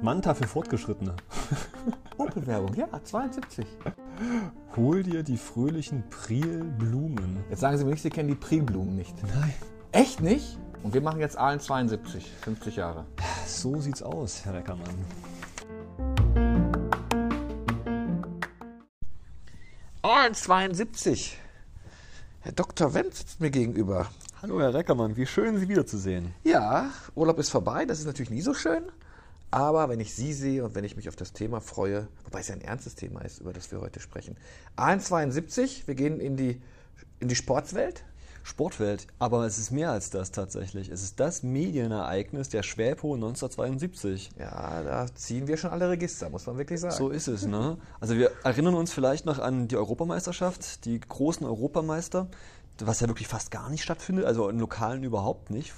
Manta für Fortgeschrittene. Opel-Werbung, ja, 72. Hol dir die fröhlichen Prielblumen. Jetzt sagen Sie mir nicht, Sie kennen die Prilblumen nicht. Nein. Echt nicht? Und wir machen jetzt Aalen 72, 50 Jahre. So sieht's aus, Herr Reckermann. Aalen 72. Herr Dr. Wendt sitzt mir gegenüber. Hallo, Herr Reckermann, wie schön, Sie wiederzusehen. Ja, Urlaub ist vorbei, das ist natürlich nie so schön. Aber wenn ich Sie sehe und wenn ich mich auf das Thema freue, wobei es ja ein ernstes Thema ist, über das wir heute sprechen. A72, wir gehen in die, in die Sportswelt. Sportwelt, aber es ist mehr als das tatsächlich. Es ist das Medienereignis der Schwäpo 1972. Ja, da ziehen wir schon alle Register, muss man wirklich sagen. So ist es, ne? Also wir erinnern uns vielleicht noch an die Europameisterschaft, die großen Europameister, was ja wirklich fast gar nicht stattfindet, also in Lokalen überhaupt nicht.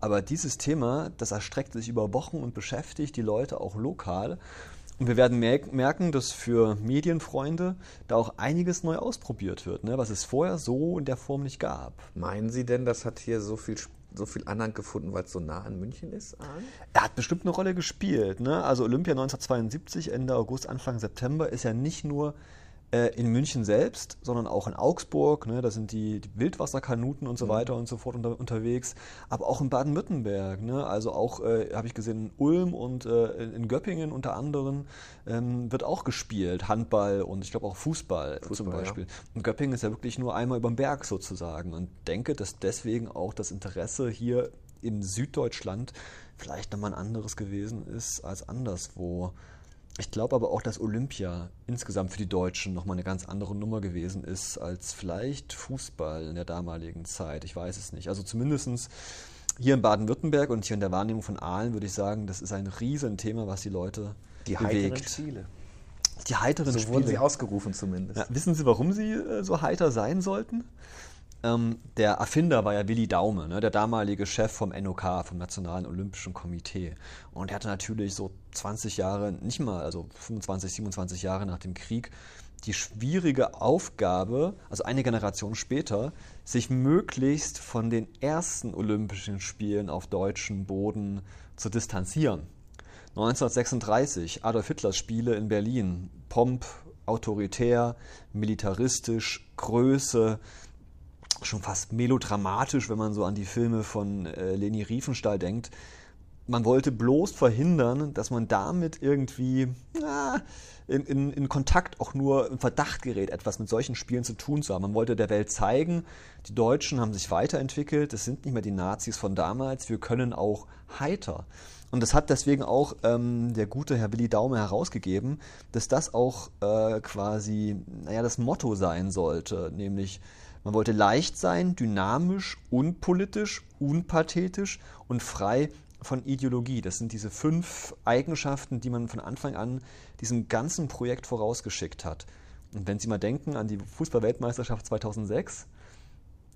Aber dieses Thema, das erstreckt sich über Wochen und beschäftigt die Leute auch lokal. Und wir werden merken, dass für Medienfreunde da auch einiges neu ausprobiert wird, ne? was es vorher so in der Form nicht gab. Meinen Sie denn, das hat hier so viel, so viel Anhang gefunden, weil es so nah an München ist? Arne? Er hat bestimmt eine Rolle gespielt. Ne? Also Olympia 1972, Ende August, Anfang September, ist ja nicht nur in München selbst, sondern auch in Augsburg. Ne, da sind die, die Wildwasserkanuten und so mhm. weiter und so fort unter, unterwegs. Aber auch in Baden-Württemberg. Ne, also auch, äh, habe ich gesehen, in Ulm und äh, in Göppingen unter anderem ähm, wird auch gespielt. Handball und ich glaube auch Fußball, Fußball, zum Beispiel. Ja. Und Göppingen ist ja wirklich nur einmal über den Berg sozusagen. Und denke, dass deswegen auch das Interesse hier in Süddeutschland vielleicht nochmal ein anderes gewesen ist als anderswo. Ich glaube aber auch, dass Olympia insgesamt für die Deutschen nochmal eine ganz andere Nummer gewesen ist als vielleicht Fußball in der damaligen Zeit. Ich weiß es nicht. Also zumindest hier in Baden-Württemberg und hier in der Wahrnehmung von Aalen würde ich sagen, das ist ein Riesenthema, was die Leute die bewegt. Heiteren Spiele. Die heiteren so Spiele. wurden sie ausgerufen zumindest. Ja, wissen Sie, warum sie äh, so heiter sein sollten? Ähm, der Erfinder war ja Willi Daume, ne, der damalige Chef vom NOK, vom Nationalen Olympischen Komitee. Und er hatte natürlich so 20 Jahre, nicht mal, also 25, 27 Jahre nach dem Krieg, die schwierige Aufgabe, also eine Generation später, sich möglichst von den ersten Olympischen Spielen auf deutschem Boden zu distanzieren. 1936, Adolf Hitlers Spiele in Berlin. Pomp, autoritär, militaristisch, Größe, schon fast melodramatisch, wenn man so an die Filme von äh, Leni Riefenstahl denkt. Man wollte bloß verhindern, dass man damit irgendwie na, in, in, in, Kontakt auch nur im Verdacht gerät, etwas mit solchen Spielen zu tun zu haben. Man wollte der Welt zeigen, die Deutschen haben sich weiterentwickelt, es sind nicht mehr die Nazis von damals, wir können auch heiter. Und das hat deswegen auch ähm, der gute Herr Willi Daume herausgegeben, dass das auch äh, quasi, naja, das Motto sein sollte, nämlich man wollte leicht sein, dynamisch, unpolitisch, unpathetisch und frei von Ideologie. Das sind diese fünf Eigenschaften, die man von Anfang an diesem ganzen Projekt vorausgeschickt hat. Und wenn Sie mal denken an die Fußballweltmeisterschaft 2006,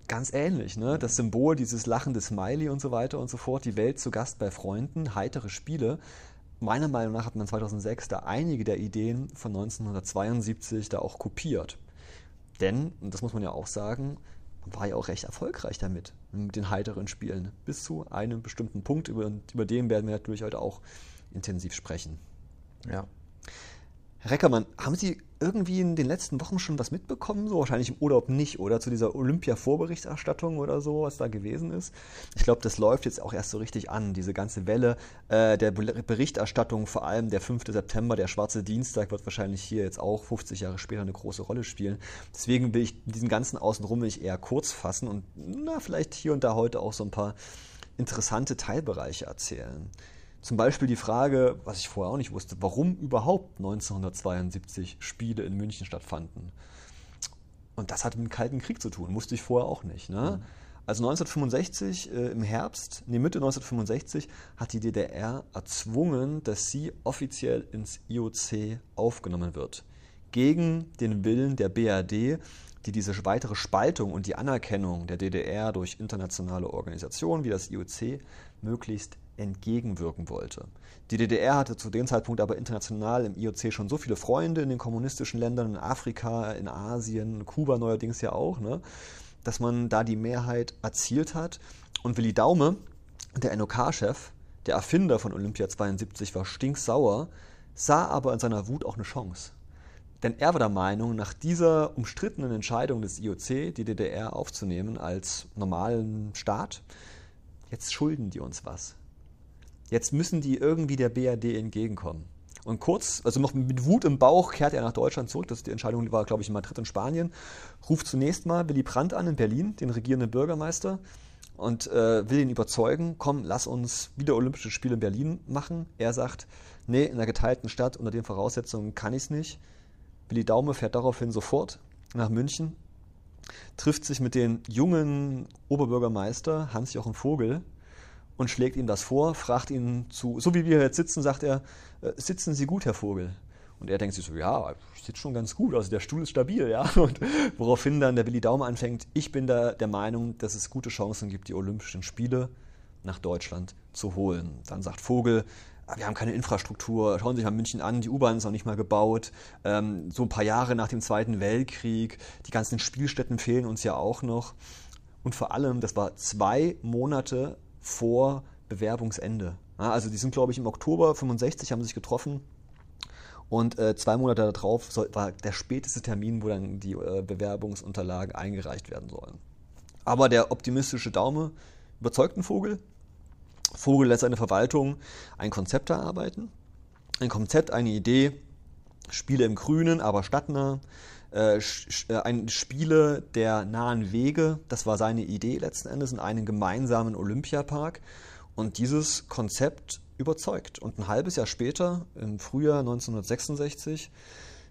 ganz ähnlich. Ne? Das Symbol, dieses lachende Smiley und so weiter und so fort, die Welt zu Gast bei Freunden, heitere Spiele. Meiner Meinung nach hat man 2006 da einige der Ideen von 1972 da auch kopiert. Denn, und das muss man ja auch sagen, man war ja auch recht erfolgreich damit, mit den heiteren Spielen. Bis zu einem bestimmten Punkt, über, über den werden wir natürlich heute auch intensiv sprechen. Ja. Herr Reckermann, haben Sie irgendwie in den letzten Wochen schon was mitbekommen? So wahrscheinlich im Urlaub nicht, oder? Zu dieser Olympia-Vorberichterstattung oder so, was da gewesen ist. Ich glaube, das läuft jetzt auch erst so richtig an, diese ganze Welle äh, der Berichterstattung, vor allem der 5. September, der Schwarze Dienstag, wird wahrscheinlich hier jetzt auch 50 Jahre später eine große Rolle spielen. Deswegen will ich diesen ganzen Außenrum will eher kurz fassen und na, vielleicht hier und da heute auch so ein paar interessante Teilbereiche erzählen. Zum Beispiel die Frage, was ich vorher auch nicht wusste, warum überhaupt 1972 Spiele in München stattfanden. Und das hat mit dem Kalten Krieg zu tun, wusste ich vorher auch nicht. Ne? Mhm. Also 1965 äh, im Herbst, nee, Mitte 1965 hat die DDR erzwungen, dass sie offiziell ins IOC aufgenommen wird. Gegen den Willen der BRD, die diese weitere Spaltung und die Anerkennung der DDR durch internationale Organisationen wie das IOC möglichst entgegenwirken wollte. Die DDR hatte zu dem Zeitpunkt aber international im IOC schon so viele Freunde in den kommunistischen Ländern, in Afrika, in Asien, Kuba neuerdings ja auch, ne, dass man da die Mehrheit erzielt hat. Und Willi Daume, der NOK-Chef, der Erfinder von Olympia 72, war stinksauer, sah aber in seiner Wut auch eine Chance. Denn er war der Meinung, nach dieser umstrittenen Entscheidung des IOC, die DDR aufzunehmen als normalen Staat, jetzt schulden die uns was. Jetzt müssen die irgendwie der BRD entgegenkommen. Und kurz, also noch mit Wut im Bauch, kehrt er nach Deutschland zurück. Das ist die Entscheidung war, glaube ich, in Madrid in Spanien. Ruft zunächst mal Willy Brandt an in Berlin, den regierenden Bürgermeister, und äh, will ihn überzeugen, komm, lass uns wieder Olympische Spiele in Berlin machen. Er sagt, nee, in einer geteilten Stadt unter den Voraussetzungen kann ich es nicht. Willi Daume fährt daraufhin sofort nach München, trifft sich mit dem jungen Oberbürgermeister Hans-Jochen Vogel, und schlägt ihm das vor, fragt ihn zu, so wie wir jetzt sitzen, sagt er, äh, sitzen Sie gut, Herr Vogel? Und er denkt sich so, ja, ich sitze schon ganz gut, also der Stuhl ist stabil, ja. Und woraufhin dann der Willi Daume anfängt, ich bin da der Meinung, dass es gute Chancen gibt, die Olympischen Spiele nach Deutschland zu holen. Dann sagt Vogel, ah, wir haben keine Infrastruktur, schauen Sie sich mal München an, die U-Bahn ist noch nicht mal gebaut. Ähm, so ein paar Jahre nach dem Zweiten Weltkrieg, die ganzen Spielstätten fehlen uns ja auch noch. Und vor allem, das war zwei Monate vor Bewerbungsende. Ja, also die sind, glaube ich, im Oktober 65 haben sich getroffen und äh, zwei Monate darauf soll, war der späteste Termin, wo dann die äh, Bewerbungsunterlagen eingereicht werden sollen. Aber der optimistische Daume überzeugt einen Vogel. Vogel lässt seine Verwaltung ein Konzept erarbeiten. Ein Konzept, eine Idee, Spiele im Grünen, aber stadtnah. Äh, äh, ein Spiele der nahen Wege, das war seine Idee letzten Endes, in einen gemeinsamen Olympiapark. Und dieses Konzept überzeugt. Und ein halbes Jahr später, im Frühjahr 1966,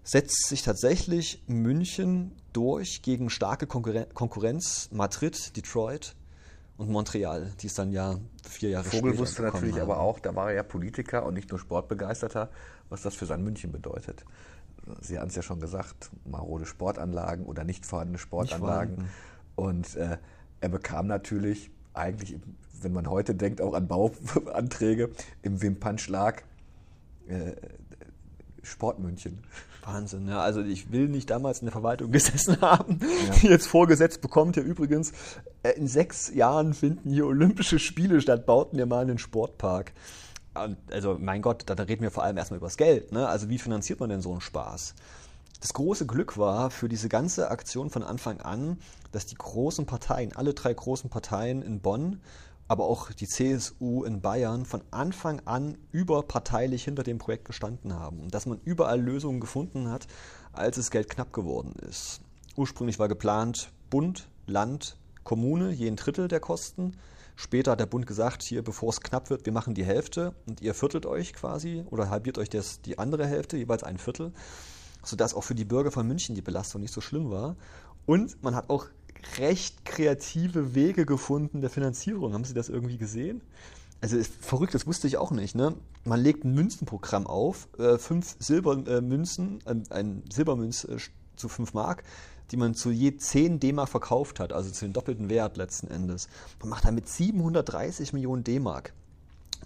setzt sich tatsächlich München durch gegen starke Konkurrenz Madrid, Detroit und Montreal, die es dann ja vier Jahre Vogel später wusste natürlich haben. aber auch, da war er ja Politiker und nicht nur Sportbegeisterter, was das für sein München bedeutet. Sie haben es ja schon gesagt, marode Sportanlagen oder nicht vorhandene Sportanlagen. Nicht und äh, er bekam natürlich eigentlich, wenn man heute denkt, auch an Bauanträge im Wimpernschlag äh, Sportmünchen. Wahnsinn, ja. Also ich will nicht damals in der Verwaltung gesessen haben, ja. die jetzt vorgesetzt bekommt. Ja, übrigens, äh, in sechs Jahren finden hier Olympische Spiele statt, bauten wir mal einen Sportpark also mein Gott, da, reden wir vor allem erstmal über das Geld. Ne? Also wie finanziert man denn so einen Spaß? Das große Glück war für diese ganze Aktion von Anfang an, dass die großen Parteien, alle drei großen Parteien in Bonn, aber auch die CSU in Bayern von Anfang an überparteilich hinter dem Projekt gestanden haben und dass man überall Lösungen gefunden hat, als es Geld knapp geworden ist. Ursprünglich war geplant Bund, Land, Kommune, je ein Drittel der Kosten. Später hat der Bund gesagt, hier, bevor es knapp wird, wir machen die Hälfte und ihr viertelt euch quasi oder halbiert euch das, die andere Hälfte, jeweils ein Viertel, sodass auch für die Bürger von München die Belastung nicht so schlimm war. Und man hat auch recht kreative Wege gefunden der Finanzierung. Haben Sie das irgendwie gesehen? Also ist verrückt, das wusste ich auch nicht. Ne? Man legt ein Münzenprogramm auf, äh, fünf Silbermünzen, äh, ein Silbermünz äh, zu fünf Mark die man zu je 10 D-Mark verkauft hat, also zu dem doppelten Wert letzten Endes. Man macht damit 730 Millionen D-Mark.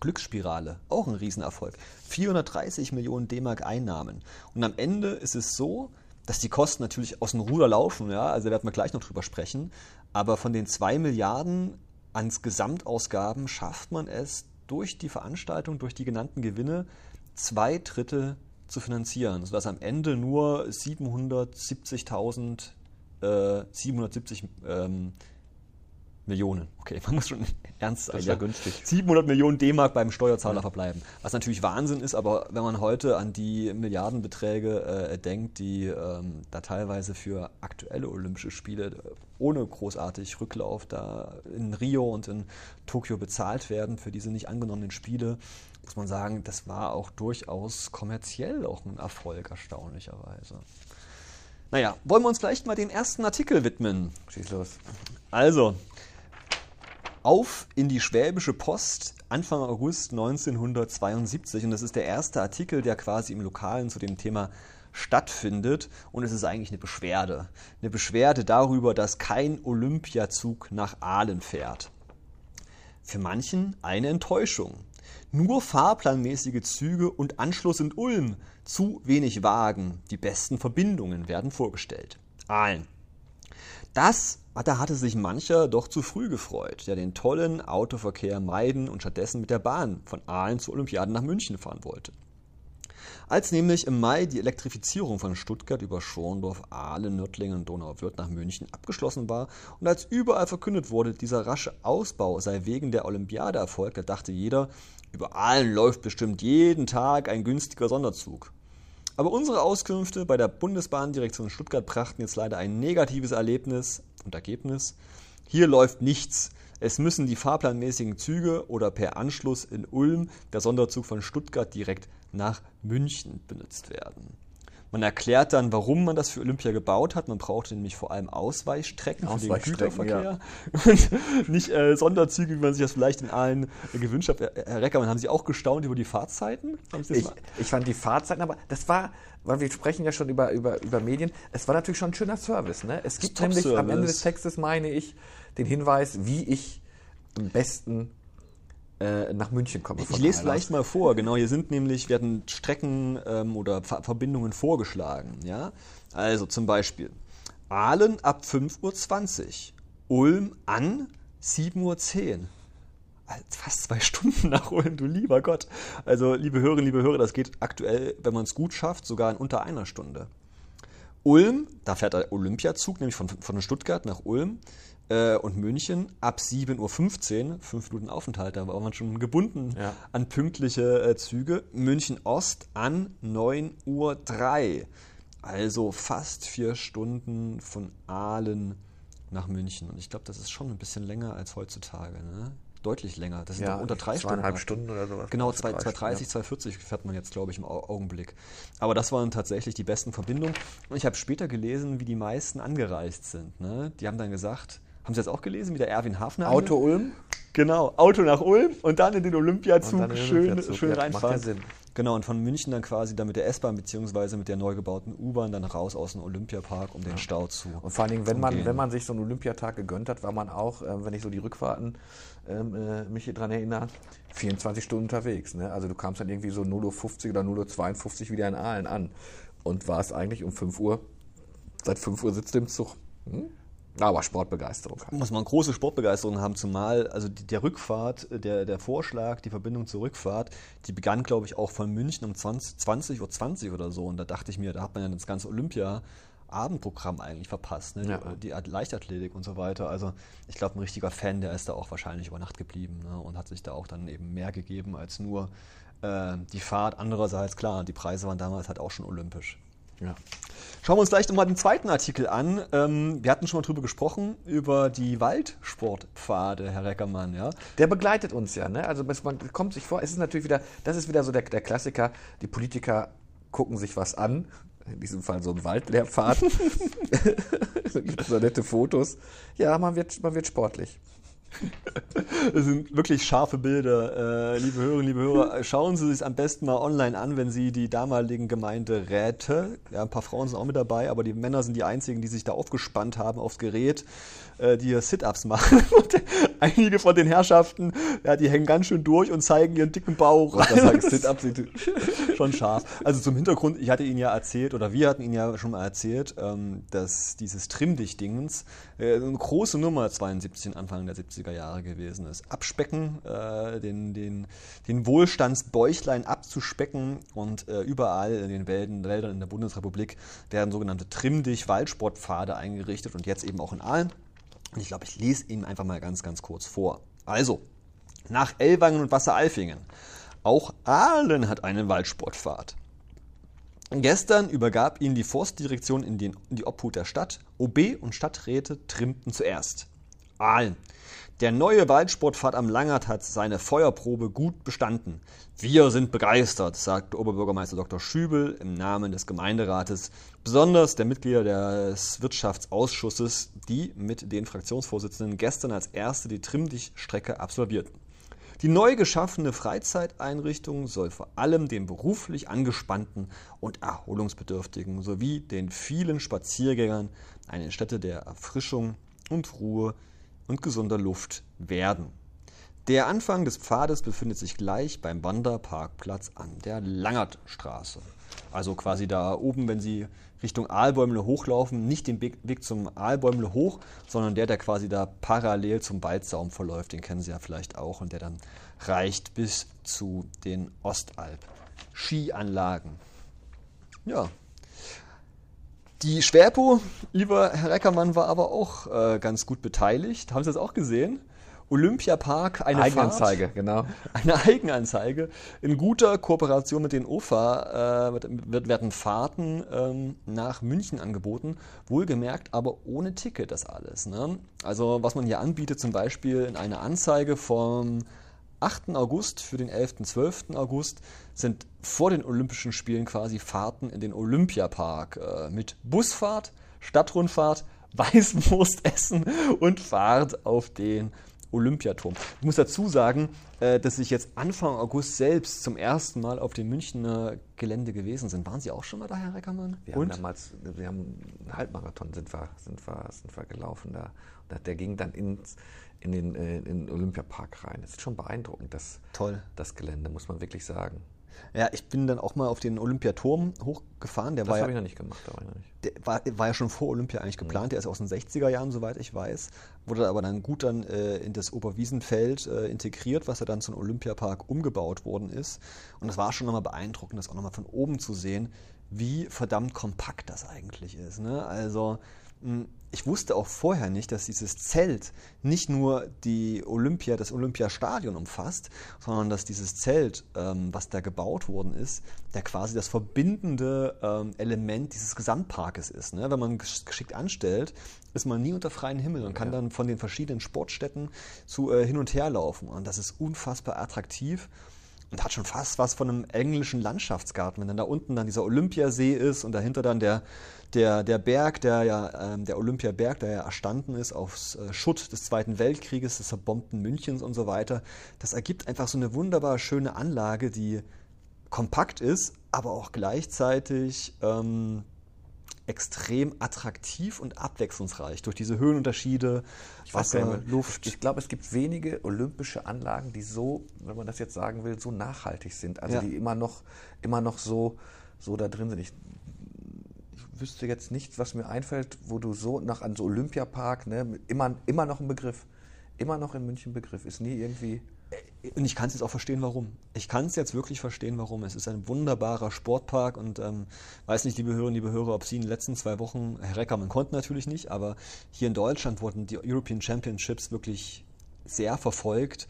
Glücksspirale, auch ein Riesenerfolg. 430 Millionen D-Mark Einnahmen. Und am Ende ist es so, dass die Kosten natürlich aus dem Ruder laufen, ja, also da werden wir gleich noch drüber sprechen. Aber von den 2 Milliarden ans Gesamtausgaben schafft man es durch die Veranstaltung, durch die genannten Gewinne, zwei Drittel zu finanzieren, sodass am Ende nur 770.000, äh, 770 ähm, Millionen, okay, man muss schon ernst sein. Das ist ja, günstig. 700 Millionen D-Mark beim Steuerzahler ja. verbleiben. Was natürlich Wahnsinn ist, aber wenn man heute an die Milliardenbeträge äh, denkt, die ähm, da teilweise für aktuelle Olympische Spiele äh, ohne großartig Rücklauf da in Rio und in Tokio bezahlt werden für diese nicht angenommenen Spiele, muss man sagen, das war auch durchaus kommerziell auch ein Erfolg, erstaunlicherweise. Naja, wollen wir uns vielleicht mal den ersten Artikel widmen? Schieß los. Also, auf in die Schwäbische Post Anfang August 1972 und das ist der erste Artikel, der quasi im Lokalen zu dem Thema stattfindet und es ist eigentlich eine Beschwerde. Eine Beschwerde darüber, dass kein Olympiazug nach Aalen fährt. Für manchen eine Enttäuschung. Nur fahrplanmäßige Züge und Anschluss in Ulm, zu wenig Wagen, die besten Verbindungen werden vorgestellt. Aalen. Das da hatte sich mancher doch zu früh gefreut, der den tollen Autoverkehr meiden und stattdessen mit der Bahn von Aalen zur Olympiade nach München fahren wollte. Als nämlich im Mai die Elektrifizierung von Stuttgart über Schorndorf, Aalen, Nördlingen und Donauwörth nach München abgeschlossen war und als überall verkündet wurde, dieser rasche Ausbau sei wegen der Olympiade erfolgt, da dachte jeder, über Aalen läuft bestimmt jeden Tag ein günstiger Sonderzug. Aber unsere Auskünfte bei der Bundesbahndirektion Stuttgart brachten jetzt leider ein negatives Erlebnis und Ergebnis. Hier läuft nichts. Es müssen die fahrplanmäßigen Züge oder per Anschluss in Ulm der Sonderzug von Stuttgart direkt nach München benutzt werden. Man erklärt dann, warum man das für Olympia gebaut hat. Man brauchte nämlich vor allem Ausweichstrecken, Ausweichstrecken für den Güterverkehr. Ja. Und nicht äh, Sonderzüge, wie man sich das vielleicht in allen äh, gewünscht hat. Herr Reckermann, haben Sie auch gestaunt über die Fahrzeiten? Ich, ich, fand die Fahrzeiten, aber das war, weil wir sprechen ja schon über, über, über Medien, es war natürlich schon ein schöner Service. Ne? Es gibt nämlich am Ende des Textes, meine ich, den Hinweis, wie ich am besten äh, nach München komme. Ich lese vielleicht mal vor, genau, hier sind nämlich, werden Strecken ähm, oder Ver Verbindungen vorgeschlagen. Ja? Also zum Beispiel Aalen ab 5.20 Uhr, Ulm an 7.10 Uhr. Fast zwei Stunden nach Ulm, du lieber Gott. Also, liebe Hörerinnen, liebe Hörer, das geht aktuell, wenn man es gut schafft, sogar in unter einer Stunde. Ulm, da fährt der Olympiazug, nämlich von, von Stuttgart nach Ulm äh, und München ab 7.15 Uhr, fünf Minuten Aufenthalt, da war man schon gebunden ja. an pünktliche äh, Züge. München Ost an 9.03 Uhr. Also fast vier Stunden von Aalen nach München. Und ich glaube, das ist schon ein bisschen länger als heutzutage. Ne? deutlich länger. Das sind ja, unter drei Stunden. Stunden oder sowas. Genau, 230, ja. 240 fährt man jetzt, glaube ich, im Augenblick. Aber das waren tatsächlich die besten Verbindungen. Und ich habe später gelesen, wie die meisten angereist sind. Ne? Die haben dann gesagt, haben Sie das auch gelesen, wie der Erwin Hafner? Auto Ulm? Genau, Auto nach Ulm und dann in den Olympiazug, in den schön, Olympiazug. schön ja, reinfahren. Macht ja Sinn. Genau, und von München dann quasi dann mit der S-Bahn bzw. mit der neu gebauten U-Bahn dann raus aus dem Olympiapark, um ja. den Stau zu. Und vor allen Dingen, wenn man, wenn man sich so einen Olympiatag gegönnt hat, war man auch, äh, wenn ich so die Rückfahrten ähm, äh, mich hier dran erinnere, 24 Stunden unterwegs. Ne? Also du kamst dann irgendwie so 0.50 Uhr oder 0.52 Uhr wieder in Aalen an und warst eigentlich um 5 Uhr, seit 5 Uhr sitzt du im Zug. Hm? Aber Sportbegeisterung. Halt. Muss man große Sportbegeisterung haben, zumal also die, der Rückfahrt, der, der Vorschlag, die Verbindung zur Rückfahrt, die begann, glaube ich, auch von München um 20, 20 Uhr 20 oder so. Und da dachte ich mir, da hat man ja das ganze Olympia Abendprogramm eigentlich verpasst, ne? ja. die, die, Leichtathletik und so weiter. Also ich glaube, ein richtiger Fan, der ist da auch wahrscheinlich über Nacht geblieben ne? und hat sich da auch dann eben mehr gegeben als nur äh, die Fahrt. Andererseits, klar, die Preise waren damals halt auch schon olympisch. Ja. Schauen wir uns gleich nochmal den zweiten Artikel an. Ähm, wir hatten schon mal drüber gesprochen, über die Waldsportpfade, Herr Reckermann. Ja? Der begleitet uns ja. Ne? Also man kommt sich vor, es ist natürlich wieder, das ist wieder so der, der Klassiker, die Politiker gucken sich was an, in diesem Fall so ein Waldlehrpfad. da gibt es so nette Fotos. Ja, man wird, man wird sportlich. Das sind wirklich scharfe Bilder. Äh, liebe Hörerinnen, liebe Hörer, schauen Sie sich am besten mal online an, wenn Sie die damaligen Gemeinderäte, ja, ein paar Frauen sind auch mit dabei, aber die Männer sind die einzigen, die sich da aufgespannt haben aufs Gerät, äh, die Sit-Ups machen. Und einige von den Herrschaften, ja, die hängen ganz schön durch und zeigen ihren dicken Bauch. Sit-Ups sind schon scharf. Also zum Hintergrund, ich hatte Ihnen ja erzählt, oder wir hatten Ihnen ja schon mal erzählt, ähm, dass dieses Trimmdicht-Dingens äh, eine große Nummer 72 Anfang der 70er Jahre gewesen ist. Abspecken, äh, den, den, den Wohlstandsbäuchlein abzuspecken und äh, überall in den Wäldern, Wäldern in der Bundesrepublik werden sogenannte Trimmdich-Waldsportpfade eingerichtet und jetzt eben auch in Aalen. Und ich glaube, ich lese Ihnen einfach mal ganz, ganz kurz vor. Also, nach Ellwangen und Wasseralfingen. Auch Aalen hat einen Waldsportpfad. Gestern übergab ihn die Forstdirektion in, den, in die Obhut der Stadt. OB und Stadträte trimmten zuerst. Aalen. Der neue Waldsportpfad am Langert hat seine Feuerprobe gut bestanden. Wir sind begeistert, sagte Oberbürgermeister Dr. Schübel im Namen des Gemeinderates, besonders der Mitglieder des Wirtschaftsausschusses, die mit den Fraktionsvorsitzenden gestern als erste die Trimmdichtstrecke absolvierten. Die neu geschaffene Freizeiteinrichtung soll vor allem den beruflich angespannten und erholungsbedürftigen sowie den vielen Spaziergängern eine Stätte der Erfrischung und Ruhe und gesunder Luft werden. Der Anfang des Pfades befindet sich gleich beim Wanderparkplatz an der Langertstraße. Also quasi da oben, wenn Sie Richtung Aalbäumle hochlaufen, nicht den Weg zum Aalbäumle hoch, sondern der, der quasi da parallel zum Waldsaum verläuft, den kennen Sie ja vielleicht auch und der dann reicht bis zu den Ostalp-Skianlagen. Ja. Die Schwerpo, lieber Herr Reckermann, war aber auch äh, ganz gut beteiligt. Haben Sie das auch gesehen? Olympiapark eine Eigenanzeige, Fahrt, genau. Eine Eigenanzeige. In guter Kooperation mit den OFA äh, wird, werden Fahrten ähm, nach München angeboten. Wohlgemerkt, aber ohne Ticket das alles. Ne? Also was man hier anbietet, zum Beispiel in einer Anzeige vom 8. August für den 11. 12. August sind vor den Olympischen Spielen quasi Fahrten in den Olympiapark äh, mit Busfahrt, Stadtrundfahrt, Weißwurst essen und Fahrt auf den Olympiaturm. Ich muss dazu sagen, äh, dass ich jetzt Anfang August selbst zum ersten Mal auf dem Münchner Gelände gewesen sind. Waren Sie auch schon mal da, Herr Reckermann? Wir haben damals, wir haben einen Halbmarathon sind wir, sind wir, sind wir gelaufen da. Und der ging dann ins, in den, äh, in den Olympiapark rein. Das ist schon beeindruckend, das, Toll. das Gelände, muss man wirklich sagen. Ja, ich bin dann auch mal auf den Olympiaturm hochgefahren. Der das habe ja, ich noch nicht gemacht. Noch nicht. Der war, war, ja schon vor Olympia eigentlich geplant. Mhm. Der ist aus den 60er Jahren, soweit ich weiß. Wurde aber dann gut dann äh, in das Oberwiesenfeld äh, integriert, was ja dann zum Olympiapark umgebaut worden ist. Und das war schon nochmal beeindruckend, das auch nochmal von oben zu sehen, wie verdammt kompakt das eigentlich ist. Ne? Also ich wusste auch vorher nicht, dass dieses Zelt nicht nur die Olympia, das Olympiastadion umfasst, sondern dass dieses Zelt, ähm, was da gebaut worden ist, der quasi das verbindende ähm, Element dieses Gesamtparkes ist. Ne? Wenn man geschickt anstellt, ist man nie unter freiem Himmel und kann ja. dann von den verschiedenen Sportstätten zu äh, hin und her laufen. Und das ist unfassbar attraktiv und hat schon fast was von einem englischen Landschaftsgarten, wenn dann da unten dann dieser Olympiasee ist und dahinter dann der, der, der Berg, der ja, ähm, der Olympiaberg, der ja erstanden ist aus äh, Schutt des Zweiten Weltkrieges, des verbombten Münchens und so weiter. Das ergibt einfach so eine wunderbar schöne Anlage, die kompakt ist, aber auch gleichzeitig ähm, extrem attraktiv und abwechslungsreich durch diese Höhenunterschiede, ich Wasser, nicht, Luft. Ich glaube, es gibt wenige olympische Anlagen, die so, wenn man das jetzt sagen will, so nachhaltig sind. Also ja. die immer noch, immer noch so, so da drin sind. Ich, ich wüsste jetzt nichts, was mir einfällt, wo du so nach an so Olympiapark, ne, immer, immer noch ein Begriff, immer noch in München Begriff, ist nie irgendwie. Und ich kann es jetzt auch verstehen, warum. Ich kann es jetzt wirklich verstehen, warum. Es ist ein wunderbarer Sportpark und ähm, weiß nicht, liebe Hörerinnen, liebe Hörer, ob Sie in den letzten zwei Wochen, Herr Reckermann konnte natürlich nicht, aber hier in Deutschland wurden die European Championships wirklich sehr verfolgt.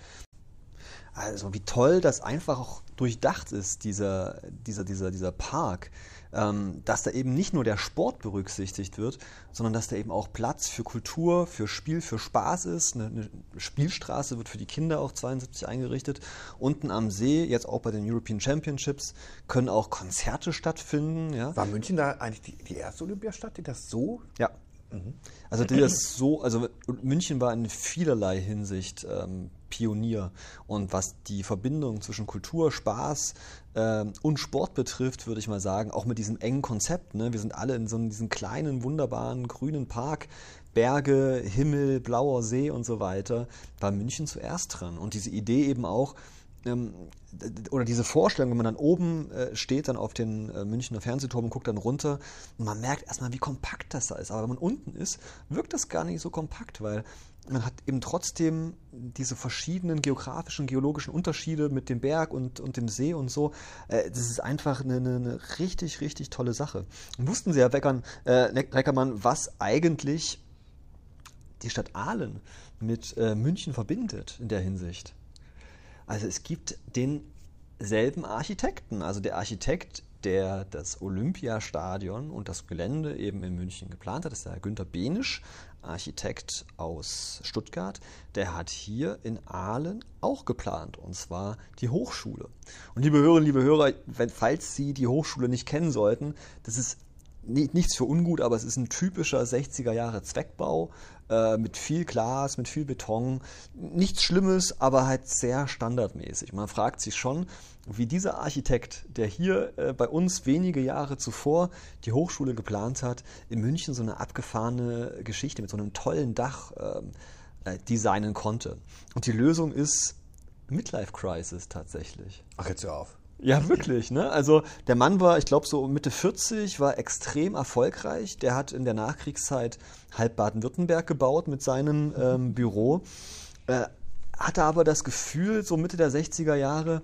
Also wie toll das einfach auch durchdacht ist, dieser, dieser, dieser, dieser Park dass da eben nicht nur der Sport berücksichtigt wird, sondern dass da eben auch Platz für Kultur, für Spiel, für Spaß ist. Eine, eine Spielstraße wird für die Kinder auch 72 eingerichtet. Unten am See, jetzt auch bei den European Championships, können auch Konzerte stattfinden. Ja. War München da eigentlich die, die erste Olympiastadt, die das so ja. Mhm. Also das so, also München war in vielerlei Hinsicht ähm, Pionier. Und was die Verbindung zwischen Kultur, Spaß äh, und Sport betrifft, würde ich mal sagen, auch mit diesem engen Konzept. Ne? Wir sind alle in so einem, diesem kleinen, wunderbaren, grünen Park. Berge, Himmel, blauer See und so weiter, war München zuerst dran. Und diese Idee eben auch, ähm, oder diese Vorstellung, wenn man dann oben äh, steht, dann auf den äh, Münchner Fernsehturm und guckt dann runter und man merkt erstmal, wie kompakt das da ist. Aber wenn man unten ist, wirkt das gar nicht so kompakt, weil man hat eben trotzdem diese verschiedenen geografischen, geologischen Unterschiede mit dem Berg und, und dem See und so. Äh, das ist einfach eine, eine, richtig, richtig tolle Sache. Und wussten Sie, Herr Weckern, äh, was eigentlich die Stadt Aalen mit äh, München verbindet in der Hinsicht? Also es gibt denselben Architekten. Also der Architekt, der das Olympiastadion und das Gelände eben in München geplant hat, ist der Günter Benisch, Architekt aus Stuttgart. Der hat hier in Aalen auch geplant, und zwar die Hochschule. Und liebe Hörerinnen, liebe Hörer, wenn, falls Sie die Hochschule nicht kennen sollten, das ist nichts für ungut, aber es ist ein typischer 60er Jahre Zweckbau äh, mit viel Glas, mit viel Beton. Nichts Schlimmes, aber halt sehr standardmäßig. Man fragt sich schon, wie dieser Architekt, der hier äh, bei uns wenige Jahre zuvor die Hochschule geplant hat, in München so eine abgefahrene Geschichte mit so einem tollen Dach ähm, äh, designen konnte. Und die Lösung ist Midlife Crisis tatsächlich. Ach, jetzt hör auf. Ja, wirklich. Ne? Also der Mann war, ich glaube, so Mitte 40, war extrem erfolgreich. Der hat in der Nachkriegszeit halb Baden-Württemberg gebaut mit seinem ähm, Büro. Äh, hatte aber das Gefühl, so Mitte der 60er Jahre,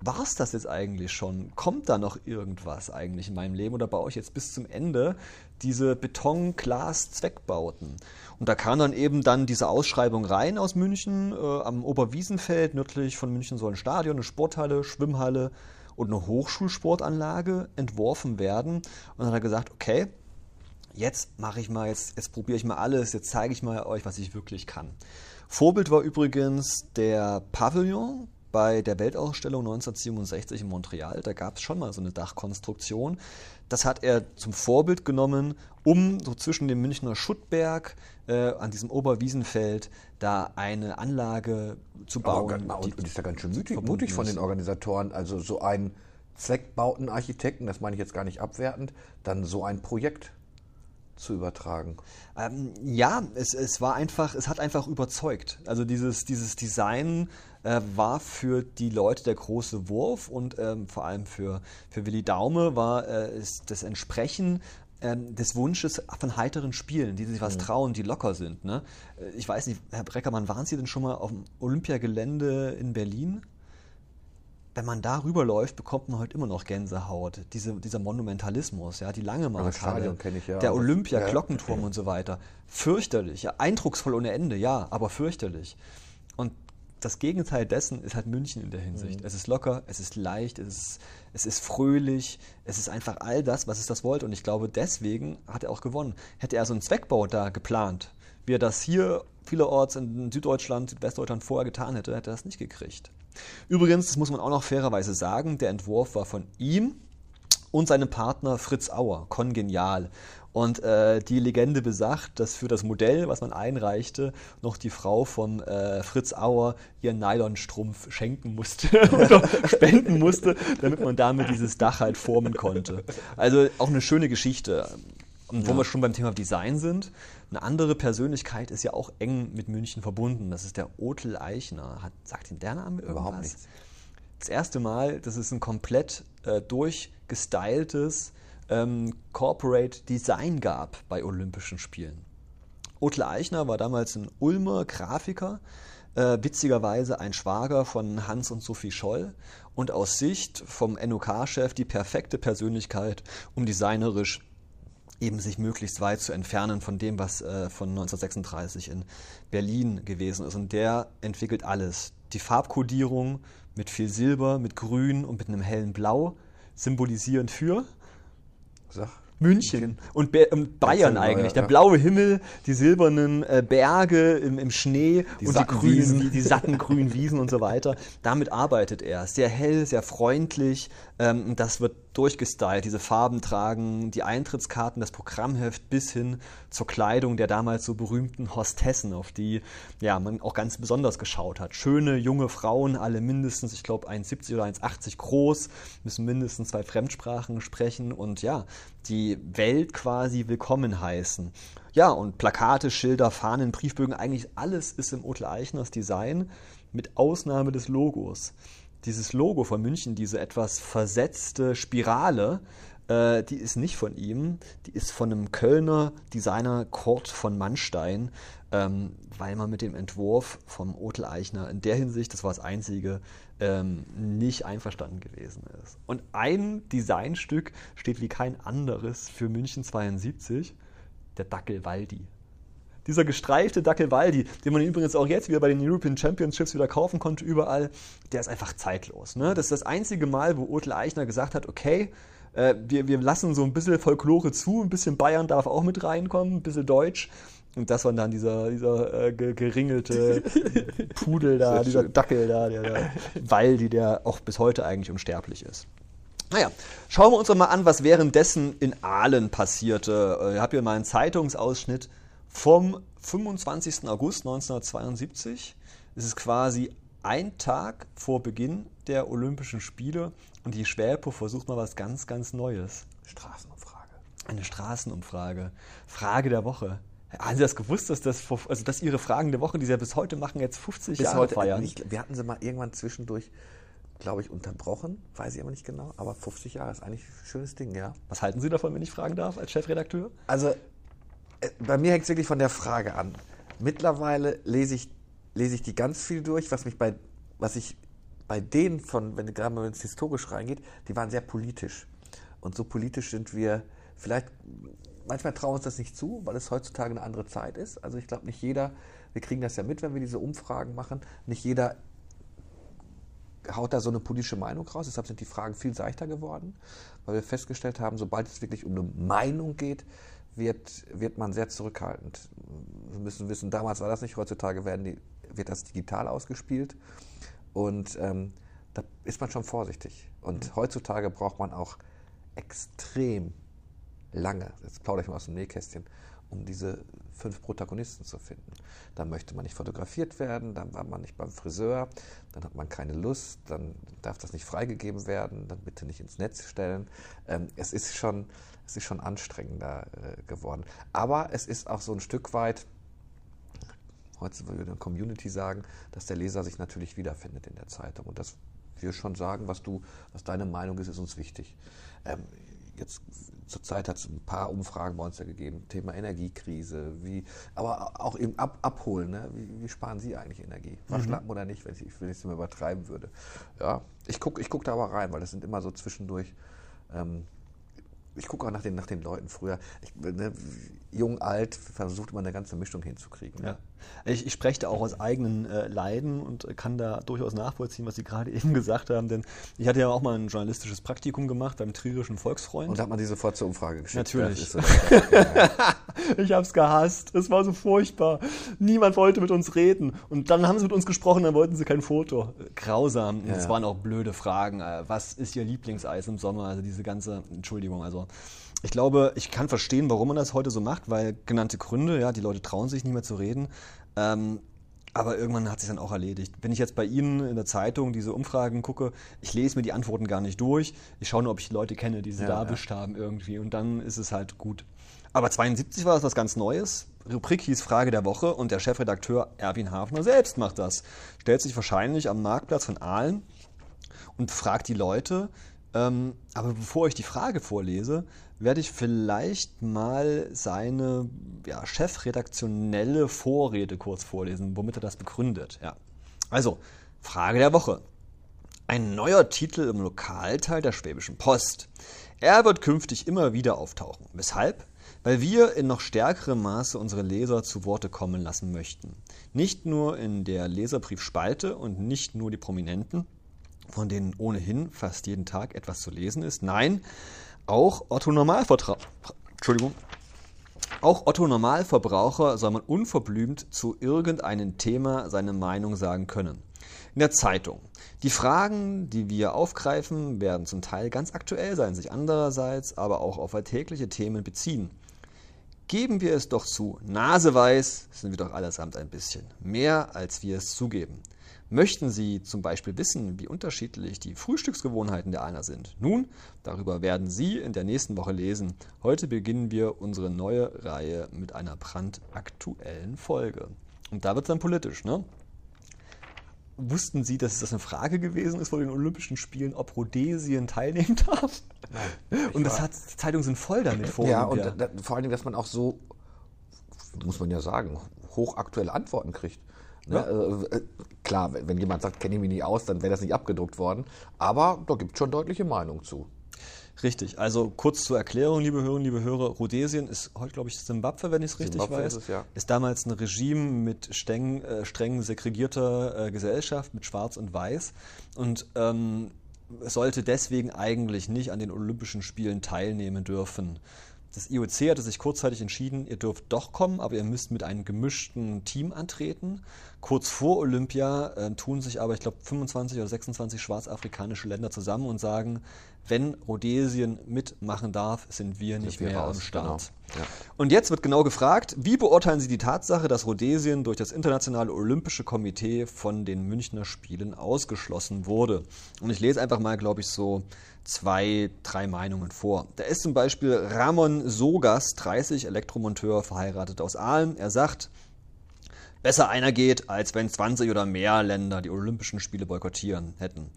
war es das jetzt eigentlich schon? Kommt da noch irgendwas eigentlich in meinem Leben oder baue ich jetzt bis zum Ende diese Beton-Glas-Zweckbauten? Und da kam dann eben dann diese Ausschreibung rein aus München. Äh, am Oberwiesenfeld, nördlich von München, soll ein Stadion, eine Sporthalle, Schwimmhalle und eine Hochschulsportanlage entworfen werden. Und dann hat er gesagt, okay, jetzt mache ich mal, jetzt, jetzt probiere ich mal alles, jetzt zeige ich mal euch, was ich wirklich kann. Vorbild war übrigens der Pavillon bei der Weltausstellung 1967 in Montreal. Da gab es schon mal so eine Dachkonstruktion. Das hat er zum Vorbild genommen, um so zwischen dem Münchner Schuttberg äh, an diesem Oberwiesenfeld da eine Anlage zu bauen. Aber, und, und ist ja ganz schön mutig, mutig von den Organisatoren. Also so ein Zweckbautenarchitekten, das meine ich jetzt gar nicht abwertend, dann so ein Projekt zu übertragen? Ähm, ja, es, es war einfach, es hat einfach überzeugt. Also dieses, dieses Design äh, war für die Leute der große Wurf und ähm, vor allem für, für Willi Daume war äh, das Entsprechen ähm, des Wunsches von heiteren Spielen, die sich was mhm. trauen, die locker sind. Ne? Äh, ich weiß nicht, Herr Breckermann, waren Sie denn schon mal auf dem Olympiagelände in Berlin? wenn man da rüberläuft, bekommt man heute immer noch Gänsehaut. Diese, dieser Monumentalismus, ja, die lange Markthalle, ja, der Olympia, ja. Glockenturm und so weiter. Fürchterlich, ja, eindrucksvoll ohne Ende, ja, aber fürchterlich. Und das Gegenteil dessen ist halt München in der Hinsicht. Mhm. Es ist locker, es ist leicht, es ist, es ist fröhlich, es ist einfach all das, was es das wollte. Und ich glaube, deswegen hat er auch gewonnen. Hätte er so einen Zweckbau da geplant, wie er das hier vielerorts in Süddeutschland, Südwestdeutschland vorher getan hätte, hätte er das nicht gekriegt. Übrigens, das muss man auch noch fairerweise sagen, der Entwurf war von ihm und seinem Partner Fritz Auer, kongenial. Und äh, die Legende besagt, dass für das Modell, was man einreichte, noch die Frau von äh, Fritz Auer ihren Nylonstrumpf schenken musste oder spenden musste, damit man damit dieses Dach halt formen konnte. Also auch eine schöne Geschichte. Und wo ja. wir schon beim Thema Design sind, eine andere Persönlichkeit ist ja auch eng mit München verbunden. Das ist der Otel Eichner. Hat, sagt Ihnen der Name irgendwas? Überhaupt nichts. Das erste Mal, dass es ein komplett äh, durchgestyltes ähm, Corporate Design gab bei Olympischen Spielen. Otel Eichner war damals ein Ulmer Grafiker, äh, witzigerweise ein Schwager von Hans und Sophie Scholl und aus Sicht vom NOK-Chef die perfekte Persönlichkeit, um designerisch eben sich möglichst weit zu entfernen von dem, was äh, von 1936 in Berlin gewesen ist. Und der entwickelt alles. Die Farbkodierung mit viel Silber, mit Grün und mit einem hellen Blau, symbolisierend für Sag. München und, Be und Bayern eigentlich. Der blaue Himmel, die silbernen äh, Berge im, im Schnee die und die grünen, die satten grünen Wiesen und so weiter. Damit arbeitet er. Sehr hell, sehr freundlich. Ähm, das wird durchgestylt. Diese Farben tragen die Eintrittskarten, das Programmheft bis hin zur Kleidung der damals so berühmten Hostessen, auf die ja, man auch ganz besonders geschaut hat. Schöne junge Frauen, alle mindestens, ich glaube, 1,70 oder 1,80 groß, müssen mindestens zwei Fremdsprachen sprechen und ja, die Welt quasi willkommen heißen. Ja, und Plakate, Schilder, Fahnen, Briefbögen, eigentlich alles ist im Otel Eichners Design, mit Ausnahme des Logos dieses Logo von München, diese etwas versetzte Spirale, äh, die ist nicht von ihm, die ist von einem Kölner Designer Kurt von Mannstein, ähm, weil man mit dem Entwurf vom Otel Eichner in der Hinsicht, das war das einzige, ähm, nicht einverstanden gewesen ist. Und ein Designstück steht wie kein anderes für München 72, der Dackel Waldi. Dieser gestreifte Dackelwaldi, den man übrigens auch jetzt wieder bei den European Championships wieder kaufen konnte, überall, der ist einfach zeitlos. Ne? Das ist das einzige Mal, wo Otel Eichner gesagt hat, okay, äh, wir, wir lassen so ein bisschen Folklore zu, ein bisschen Bayern darf auch mit reinkommen, ein bisschen Deutsch. Und das war dann dieser, dieser äh, geringelte Pudel da, dieser Dackel da, der, der Waldi, der auch bis heute eigentlich unsterblich ist. Naja, schauen wir uns doch mal an, was währenddessen in Aalen passierte. Äh, ich habe hier mal einen Zeitungsausschnitt vom 25. August 1972. Es ist quasi ein Tag vor Beginn der Olympischen Spiele und die Schwäpo versucht mal was ganz, ganz Neues. Straßenumfrage. Eine Straßenumfrage. Frage der Woche. Haben Sie das gewusst, dass, das, also dass Ihre Fragen der Woche, die Sie ja bis heute machen, jetzt 50 bis Jahre heute, feiern? Ich, wir hatten sie mal irgendwann zwischendurch glaube ich, unterbrochen. Weiß ich aber nicht genau. Aber 50 Jahre ist eigentlich ein schönes Ding, ja. Was halten Sie davon, wenn ich fragen darf, als Chefredakteur? Also, äh, bei mir hängt es wirklich von der Frage an. Mittlerweile lese ich, lese ich die ganz viel durch, was mich bei, was ich bei denen von, wenn gerade mal ins historisch reingeht, die waren sehr politisch. Und so politisch sind wir vielleicht, manchmal trauen wir uns das nicht zu, weil es heutzutage eine andere Zeit ist. Also ich glaube, nicht jeder, wir kriegen das ja mit, wenn wir diese Umfragen machen, nicht jeder haut da so eine politische Meinung raus. Deshalb sind die Fragen viel seichter geworden, weil wir festgestellt haben, sobald es wirklich um eine Meinung geht, wird, wird man sehr zurückhaltend. Wir müssen wissen, damals war das nicht, heutzutage werden die, wird das digital ausgespielt. Und ähm, da ist man schon vorsichtig. Und mhm. heutzutage braucht man auch extrem lange, jetzt plaudere ich mal aus dem Nähkästchen, um diese fünf Protagonisten zu finden. Dann möchte man nicht fotografiert werden, dann war man nicht beim Friseur, dann hat man keine Lust, dann darf das nicht freigegeben werden, dann bitte nicht ins Netz stellen. Ähm, es, ist schon, es ist schon anstrengender äh, geworden. Aber es ist auch so ein Stück weit, heute würde eine Community sagen, dass der Leser sich natürlich wiederfindet in der Zeitung. Und dass wir schon sagen, was du, was deine Meinung ist, ist uns wichtig. Jetzt zurzeit hat es ein paar Umfragen bei uns ja gegeben, Thema Energiekrise, wie, aber auch eben ab, abholen, ne? wie, wie, sparen Sie eigentlich Energie? Waschlappen mhm. oder nicht, wenn ich, wenn ich es mal übertreiben würde. Ja, ich gucke ich guck da aber rein, weil das sind immer so zwischendurch ähm, ich gucke auch nach den, nach den Leuten früher. Ich, ne, jung, alt, versucht immer eine ganze Mischung hinzukriegen. Ne? Ja. Ich, ich, spreche da auch aus eigenen äh, Leiden und kann da durchaus nachvollziehen, was Sie gerade eben gesagt haben. Denn ich hatte ja auch mal ein journalistisches Praktikum gemacht beim Trierischen Volksfreund. Und da hat man die sofort zur Umfrage geschickt. Natürlich. So ich habe es gehasst. Es war so furchtbar. Niemand wollte mit uns reden. Und dann haben sie mit uns gesprochen, dann wollten sie kein Foto. Grausam. Ja. Es waren auch blöde Fragen. Äh, was ist Ihr Lieblingseis im Sommer? Also diese ganze, Entschuldigung, also ich glaube, ich kann verstehen, warum man das heute so macht, weil genannte Gründe, ja, die Leute trauen sich nicht mehr zu reden. Ähm, aber irgendwann hat sich dann auch erledigt. Wenn ich jetzt bei Ihnen in der Zeitung diese Umfragen gucke, ich lese mir die Antworten gar nicht durch. Ich schaue nur, ob ich Leute kenne, die sie ja, da erwischt ja. haben irgendwie. Und dann ist es halt gut. Aber 72 war das was ganz Neues. Rubrik hieß Frage der Woche und der Chefredakteur Erwin Hafner selbst macht das. Stellt sich wahrscheinlich am Marktplatz von Aalen und fragt die Leute. Ähm, aber bevor ich die Frage vorlese, werde ich vielleicht mal seine ja, chefredaktionelle Vorrede kurz vorlesen, womit er das begründet. Ja. Also, Frage der Woche. Ein neuer Titel im Lokalteil der Schwäbischen Post. Er wird künftig immer wieder auftauchen. Weshalb? Weil wir in noch stärkerem Maße unsere Leser zu Worte kommen lassen möchten. Nicht nur in der Leserbriefspalte und nicht nur die Prominenten, von denen ohnehin fast jeden Tag etwas zu lesen ist. Nein, auch Otto Entschuldigung, auch Otto Normalverbraucher soll man unverblümt zu irgendeinem Thema seine Meinung sagen können. In der Zeitung. Die Fragen, die wir aufgreifen, werden zum Teil ganz aktuell sein, sich andererseits aber auch auf alltägliche Themen beziehen. Geben wir es doch zu, naseweiß sind wir doch allesamt ein bisschen, mehr als wir es zugeben. Möchten Sie zum Beispiel wissen, wie unterschiedlich die Frühstücksgewohnheiten der Einer sind? Nun, darüber werden Sie in der nächsten Woche lesen. Heute beginnen wir unsere neue Reihe mit einer brandaktuellen Folge. Und da wird es dann politisch, ne? Wussten Sie, dass das eine Frage gewesen ist vor den Olympischen Spielen, ob Rhodesien teilnehmen darf? Nein. Und das hat, die Zeitungen sind voll damit vor. Ja, und da, vor allem, dass man auch so, muss man ja sagen, hochaktuelle Antworten kriegt. Ne? Ja. Äh, äh, klar, wenn jemand sagt, kenne ich mich nicht aus, dann wäre das nicht abgedruckt worden. Aber da gibt es schon deutliche Meinung zu. Richtig, also kurz zur Erklärung, liebe Hörerinnen, liebe Hörer, Rhodesien ist heute, glaube ich, Zimbabwe, wenn ich es richtig Zimbabwe weiß. Ist, es, ja. ist damals ein Regime mit streng, äh, streng segregierter äh, Gesellschaft, mit Schwarz und Weiß. Und ähm, sollte deswegen eigentlich nicht an den Olympischen Spielen teilnehmen dürfen. Das IOC hatte sich kurzzeitig entschieden, ihr dürft doch kommen, aber ihr müsst mit einem gemischten Team antreten. Kurz vor Olympia äh, tun sich aber, ich glaube, 25 oder 26 schwarzafrikanische Länder zusammen und sagen, wenn Rhodesien mitmachen darf, sind wir nicht wir mehr raus, am Start. Genau. Ja. Und jetzt wird genau gefragt, wie beurteilen Sie die Tatsache, dass Rhodesien durch das Internationale Olympische Komitee von den Münchner Spielen ausgeschlossen wurde? Und ich lese einfach mal, glaube ich, so zwei, drei Meinungen vor. Da ist zum Beispiel Ramon Sogas, 30, Elektromonteur, verheiratet aus Aalen. Er sagt, besser einer geht, als wenn 20 oder mehr Länder die Olympischen Spiele boykottieren hätten.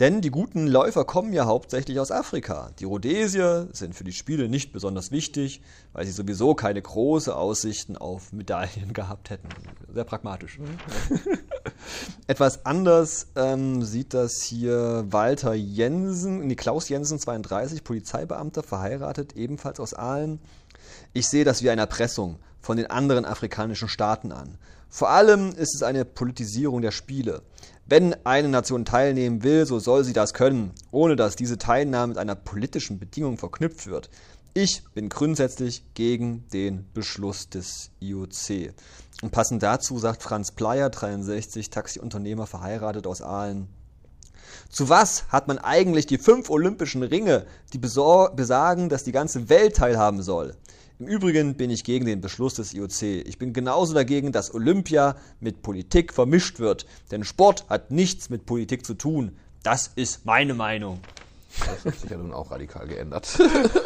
Denn die guten Läufer kommen ja hauptsächlich aus Afrika. Die Rhodesier sind für die Spiele nicht besonders wichtig, weil sie sowieso keine großen Aussichten auf Medaillen gehabt hätten. Sehr pragmatisch. Etwas anders ähm, sieht das hier Walter Jensen, nee, Klaus Jensen, 32, Polizeibeamter, verheiratet, ebenfalls aus Aalen. Ich sehe das wie eine Erpressung von den anderen afrikanischen Staaten an. Vor allem ist es eine Politisierung der Spiele. Wenn eine Nation teilnehmen will, so soll sie das können, ohne dass diese Teilnahme mit einer politischen Bedingung verknüpft wird. Ich bin grundsätzlich gegen den Beschluss des IOC. Und passend dazu sagt Franz Pleyer, 63, Taxiunternehmer, verheiratet aus Aalen. Zu was hat man eigentlich die fünf olympischen Ringe, die besagen, dass die ganze Welt teilhaben soll? Im Übrigen bin ich gegen den Beschluss des IOC. Ich bin genauso dagegen, dass Olympia mit Politik vermischt wird. Denn Sport hat nichts mit Politik zu tun. Das ist meine Meinung. Das hat sich ja nun auch radikal geändert.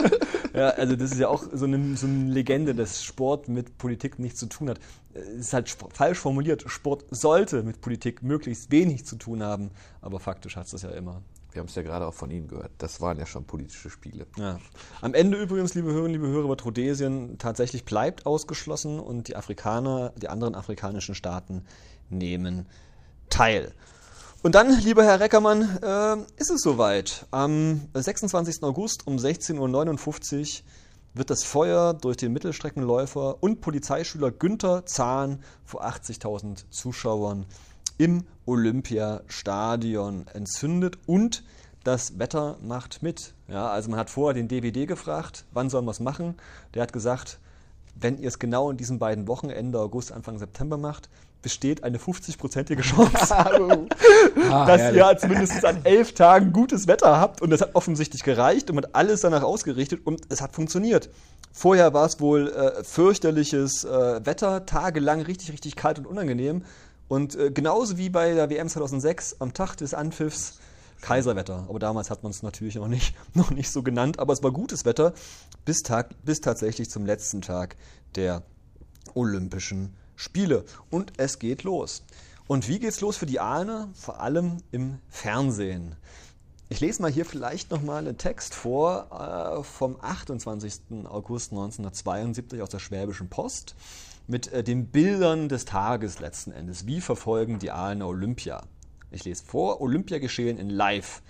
ja, also das ist ja auch so eine, so eine Legende, dass Sport mit Politik nichts zu tun hat. Es ist halt falsch formuliert. Sport sollte mit Politik möglichst wenig zu tun haben, aber faktisch hat es das ja immer. Wir haben es ja gerade auch von Ihnen gehört. Das waren ja schon politische Spiele. Ja. Am Ende übrigens, liebe Hörerinnen, liebe Hörer, wird Rhodesien tatsächlich bleibt ausgeschlossen und die Afrikaner, die anderen afrikanischen Staaten nehmen teil. Und dann, lieber Herr Reckermann, äh, ist es soweit. Am 26. August um 16.59 Uhr wird das Feuer durch den Mittelstreckenläufer und Polizeischüler Günther Zahn vor 80.000 Zuschauern im Olympiastadion entzündet und das Wetter macht mit. Ja, also man hat vorher den DWD gefragt, wann sollen wir es machen? Der hat gesagt, wenn ihr es genau in diesen beiden Wochen, Ende August, Anfang September macht, besteht eine 50-prozentige Chance, ah, dass herrlich. ihr zumindest an elf Tagen gutes Wetter habt. Und das hat offensichtlich gereicht und man hat alles danach ausgerichtet und es hat funktioniert. Vorher war es wohl äh, fürchterliches äh, Wetter, tagelang richtig, richtig kalt und unangenehm. Und äh, genauso wie bei der WM 2006 am Tag des Anpfiffs Kaiserwetter. Aber damals hat man es natürlich noch nicht, noch nicht so genannt. Aber es war gutes Wetter bis, Tag, bis tatsächlich zum letzten Tag der Olympischen Spiele. Und es geht los. Und wie geht's los für die Ahne? Vor allem im Fernsehen. Ich lese mal hier vielleicht nochmal einen Text vor äh, vom 28. August 1972 aus der Schwäbischen Post mit äh, den Bildern des Tages letzten Endes. Wie verfolgen die Aalener Olympia? Ich lese vor, Olympia geschehen in Live.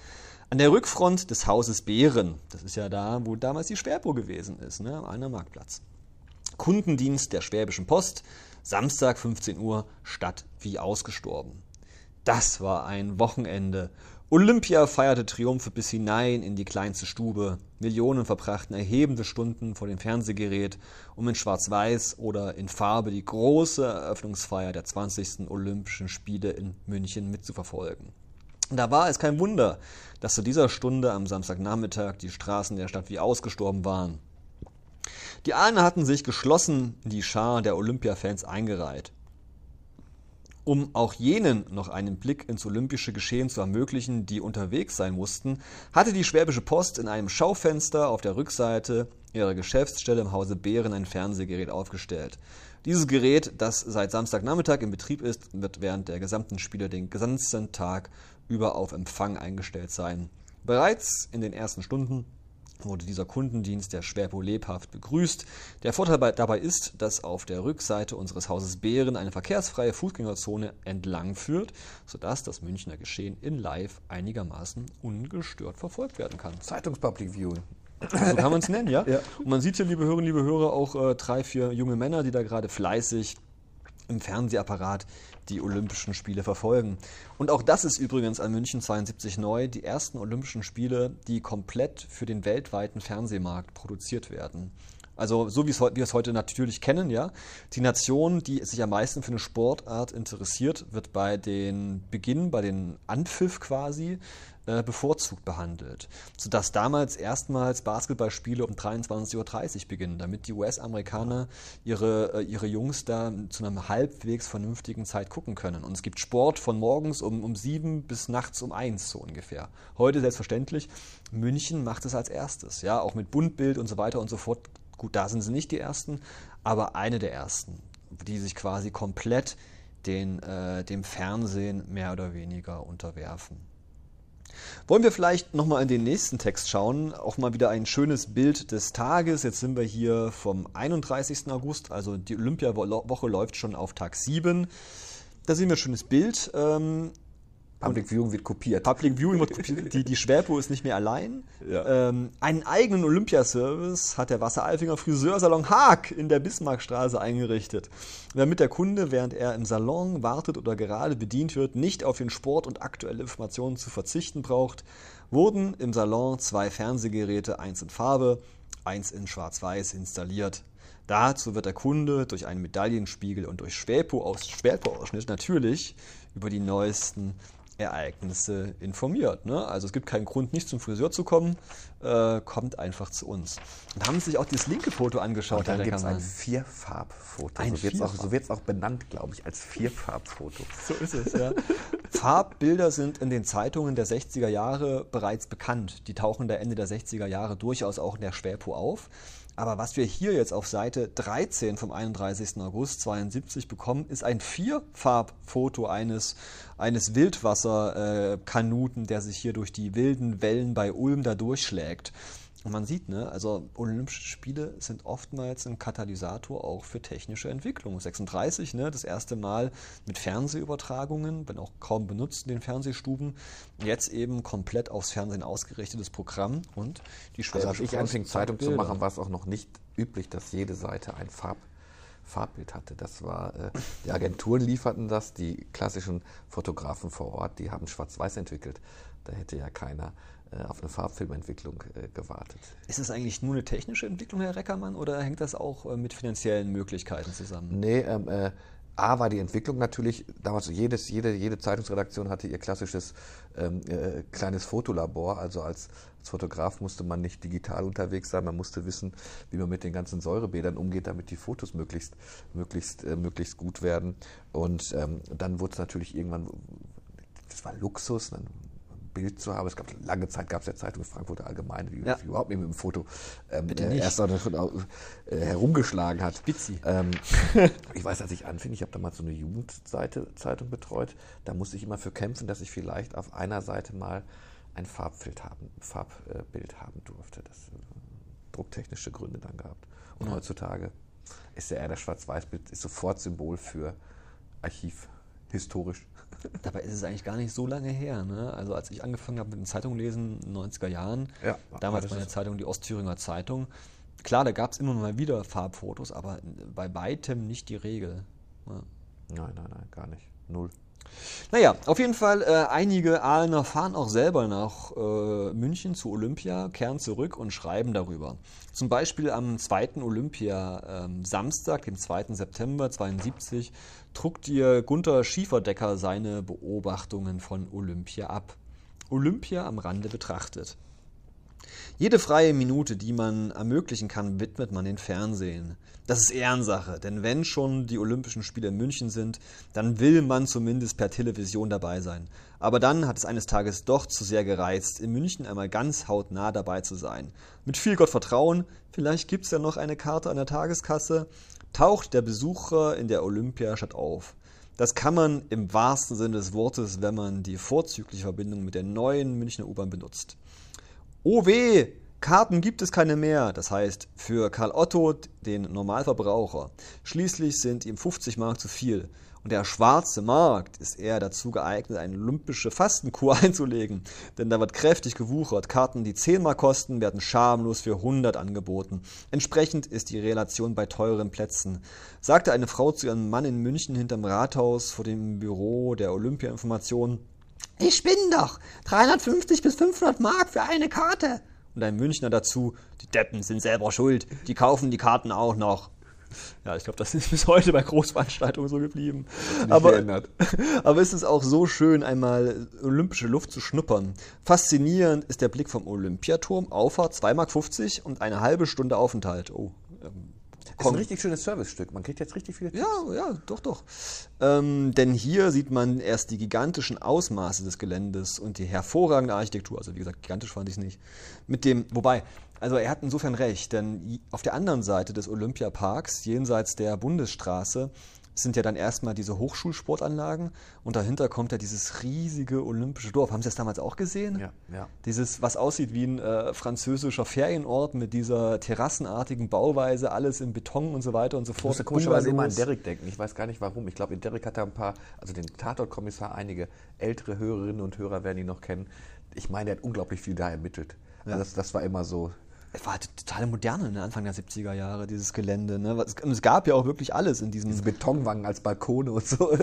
An der Rückfront des Hauses Bären, das ist ja da, wo damals die Schwerpo gewesen ist, ne, am Aalner Marktplatz. Kundendienst der Schwäbischen Post, Samstag 15 Uhr, Stadt wie ausgestorben. Das war ein Wochenende Olympia feierte Triumphe bis hinein in die kleinste Stube. Millionen verbrachten erhebende Stunden vor dem Fernsehgerät, um in Schwarz-Weiß oder in Farbe die große Eröffnungsfeier der 20. Olympischen Spiele in München mitzuverfolgen. Da war es kein Wunder, dass zu dieser Stunde am Samstagnachmittag die Straßen der Stadt wie ausgestorben waren. Die Ahnen hatten sich geschlossen in die Schar der Olympia-Fans eingereiht. Um auch jenen noch einen Blick ins olympische Geschehen zu ermöglichen, die unterwegs sein mussten, hatte die Schwäbische Post in einem Schaufenster auf der Rückseite ihrer Geschäftsstelle im Hause Behren ein Fernsehgerät aufgestellt. Dieses Gerät, das seit Samstagnachmittag in Betrieb ist, wird während der gesamten Spiele den gesamten Tag über auf Empfang eingestellt sein. Bereits in den ersten Stunden wurde dieser Kundendienst der Schwerpo lebhaft begrüßt. Der Vorteil dabei ist, dass auf der Rückseite unseres Hauses Bären eine verkehrsfreie Fußgängerzone entlang führt, sodass das Münchner Geschehen in Live einigermaßen ungestört verfolgt werden kann. Zeitungspublic Viewing. So kann man es nennen, ja? ja? Und man sieht hier, liebe Hörerinnen, liebe Hörer, auch äh, drei, vier junge Männer, die da gerade fleißig im Fernsehapparat die Olympischen Spiele verfolgen. Und auch das ist übrigens an München 72 neu, die ersten Olympischen Spiele, die komplett für den weltweiten Fernsehmarkt produziert werden. Also so wie wir es heute natürlich kennen, ja. Die Nation, die sich am meisten für eine Sportart interessiert, wird bei den Beginn, bei den Anpfiff quasi äh, bevorzugt behandelt. Sodass damals erstmals Basketballspiele um 23.30 Uhr beginnen, damit die US-Amerikaner ihre, äh, ihre Jungs da zu einer halbwegs vernünftigen Zeit gucken können. Und es gibt Sport von morgens um, um 7 bis nachts um 1 so ungefähr. Heute selbstverständlich, München macht es als erstes, ja, auch mit Buntbild und so weiter und so fort. Gut, da sind sie nicht die Ersten, aber eine der Ersten, die sich quasi komplett den, äh, dem Fernsehen mehr oder weniger unterwerfen. Wollen wir vielleicht nochmal in den nächsten Text schauen? Auch mal wieder ein schönes Bild des Tages. Jetzt sind wir hier vom 31. August, also die Olympiawoche läuft schon auf Tag 7. Da sehen wir ein schönes Bild. Ähm, Public Viewing wird kopiert. Public Viewing wird kopiert. Die, die Schwerpo ist nicht mehr allein. Ja. Ähm, einen eigenen Olympiaservice hat der Wasseralfinger Friseursalon Haag in der Bismarckstraße eingerichtet. Damit der Kunde, während er im Salon wartet oder gerade bedient wird, nicht auf den Sport und aktuelle Informationen zu verzichten braucht, wurden im Salon zwei Fernsehgeräte, eins in Farbe, eins in Schwarz-Weiß, installiert. Dazu wird der Kunde durch einen Medaillenspiegel und durch Schwerpo-Ausschnitt natürlich über die neuesten Ereignisse informiert. Ne? Also es gibt keinen Grund, nicht zum Friseur zu kommen, äh, kommt einfach zu uns. Und haben sich auch dieses linke Foto angeschaut. Und dann gibt es ein. Vierfarbfoto. Ein so wird es auch, so auch benannt, glaube ich, als Vierfarbfoto. So ist es, ja. Farbbilder sind in den Zeitungen der 60er Jahre bereits bekannt. Die tauchen da Ende der 60er Jahre durchaus auch in der Schwerpo auf. Aber was wir hier jetzt auf Seite 13 vom 31. August 72 bekommen, ist ein Vierfarbfoto eines, eines Wildwasserkanuten, der sich hier durch die wilden Wellen bei Ulm da durchschlägt. Und man sieht, ne, also Olympische Spiele sind oftmals ein Katalysator auch für technische Entwicklung. 36, ne, das erste Mal mit Fernsehübertragungen, wenn auch kaum benutzt in den Fernsehstuben. Jetzt eben komplett aufs Fernsehen ausgerichtetes Programm und die Also Schwäbische als ich anfing, Zeitung zu machen, war es auch noch nicht üblich, dass jede Seite ein Farb, Farbbild hatte. Das war, äh, die Agenturen lieferten das, die klassischen Fotografen vor Ort, die haben Schwarz-Weiß entwickelt. Da hätte ja keiner auf eine Farbfilmentwicklung äh, gewartet. Ist es eigentlich nur eine technische Entwicklung, Herr Reckermann, oder hängt das auch äh, mit finanziellen Möglichkeiten zusammen? Nee, ähm, äh, A war die Entwicklung natürlich, damals jedes, jede, jede Zeitungsredaktion hatte ihr klassisches ähm, äh, kleines Fotolabor. Also als, als Fotograf musste man nicht digital unterwegs sein, man musste wissen, wie man mit den ganzen Säurebädern umgeht, damit die Fotos möglichst, möglichst, äh, möglichst gut werden. Und ähm, dann wurde es natürlich irgendwann, das war Luxus, dann Bild zu haben. Es gab lange Zeit gab es ja Zeitung Frankfurter Allgemeine, die Ja. überhaupt nicht mit dem Foto ähm, äh, erst davon äh, herumgeschlagen hat. Spitzi. Ähm, ich weiß, als ich anfing, ich habe damals so eine Jugendseite Zeitung betreut, da musste ich immer für kämpfen, dass ich vielleicht auf einer Seite mal ein Farbbild haben, Farbbild haben durfte. Das äh, drucktechnische Gründe dann gehabt. Und heutzutage ist ja eher das Schwarz-Weiß-Bild ist sofort Symbol für Archiv, historisch. Dabei ist es eigentlich gar nicht so lange her. Ne? Also als ich angefangen habe mit den Zeitungen lesen in den 90er Jahren, Ja, damals meine Zeitung die Ostthüringer Zeitung, klar, da gab es immer mal wieder Farbfotos, aber bei weitem nicht die Regel. Ja. Nein, nein, nein, gar nicht. Null. Naja, auf jeden Fall, äh, einige Aalener fahren auch selber nach äh, München zu Olympia, kehren zurück und schreiben darüber. Zum Beispiel am 2. Olympia ähm, Samstag, dem 2. September 72, druckt ihr Gunther Schieferdecker seine Beobachtungen von Olympia ab. Olympia am Rande betrachtet. Jede freie Minute, die man ermöglichen kann, widmet man den Fernsehen. Das ist Ehrensache, denn wenn schon die Olympischen Spiele in München sind, dann will man zumindest per Television dabei sein. Aber dann hat es eines Tages doch zu sehr gereizt, in München einmal ganz hautnah dabei zu sein. Mit viel Gottvertrauen, vielleicht gibt's ja noch eine Karte an der Tageskasse, taucht der Besucher in der Olympiastadt auf. Das kann man im wahrsten Sinne des Wortes, wenn man die vorzügliche Verbindung mit der neuen Münchner U-Bahn benutzt. Oh weh, Karten gibt es keine mehr. Das heißt, für Karl Otto, den Normalverbraucher, schließlich sind ihm 50 Mark zu viel. Und der schwarze Markt ist eher dazu geeignet, eine olympische Fastenkur einzulegen. Denn da wird kräftig gewuchert. Karten, die 10 Mark kosten, werden schamlos für 100 angeboten. Entsprechend ist die Relation bei teuren Plätzen. Sagte eine Frau zu ihrem Mann in München hinterm Rathaus vor dem Büro der Olympia-Information. Ich bin doch. 350 bis 500 Mark für eine Karte. Und ein Münchner dazu. Die Deppen sind selber schuld. Die kaufen die Karten auch noch. Ja, ich glaube, das ist bis heute bei Großveranstaltungen so geblieben. Aber, aber es ist auch so schön, einmal olympische Luft zu schnuppern. Faszinierend ist der Blick vom Olympiaturm, Auffahrt 2,50 Mark und eine halbe Stunde Aufenthalt. Oh, Ist ein richtig schönes Servicestück. Man kriegt jetzt richtig viele Tipps. ja, ja, doch, doch. Ähm, denn hier sieht man erst die gigantischen Ausmaße des Geländes und die hervorragende Architektur. Also wie gesagt, gigantisch fand ich es nicht. Mit dem, wobei, also er hat insofern recht, denn auf der anderen Seite des Olympiaparks, jenseits der Bundesstraße, sind ja dann erstmal diese Hochschulsportanlagen und dahinter kommt ja dieses riesige olympische Dorf. Haben Sie das damals auch gesehen? Ja, ja. Dieses, was aussieht wie ein äh, französischer Ferienort mit dieser terrassenartigen Bauweise, alles in Beton und so weiter und so Ich fort. musste komischerweise immer an. Derek denken. Ich weiß gar nicht warum. Ich glaube, in Derek hat er ein paar, also den Tatortkommissar, einige ältere Hörerinnen und Hörer werden ihn noch kennen. Ich meine, er hat unglaublich viel da ermittelt. Also das, das war immer so. Es war halt totale Moderne, ne? Anfang der 70er Jahre, dieses Gelände. Ne? Und es gab ja auch wirklich alles in diesem. Diese Betonwangen als Balkone und so.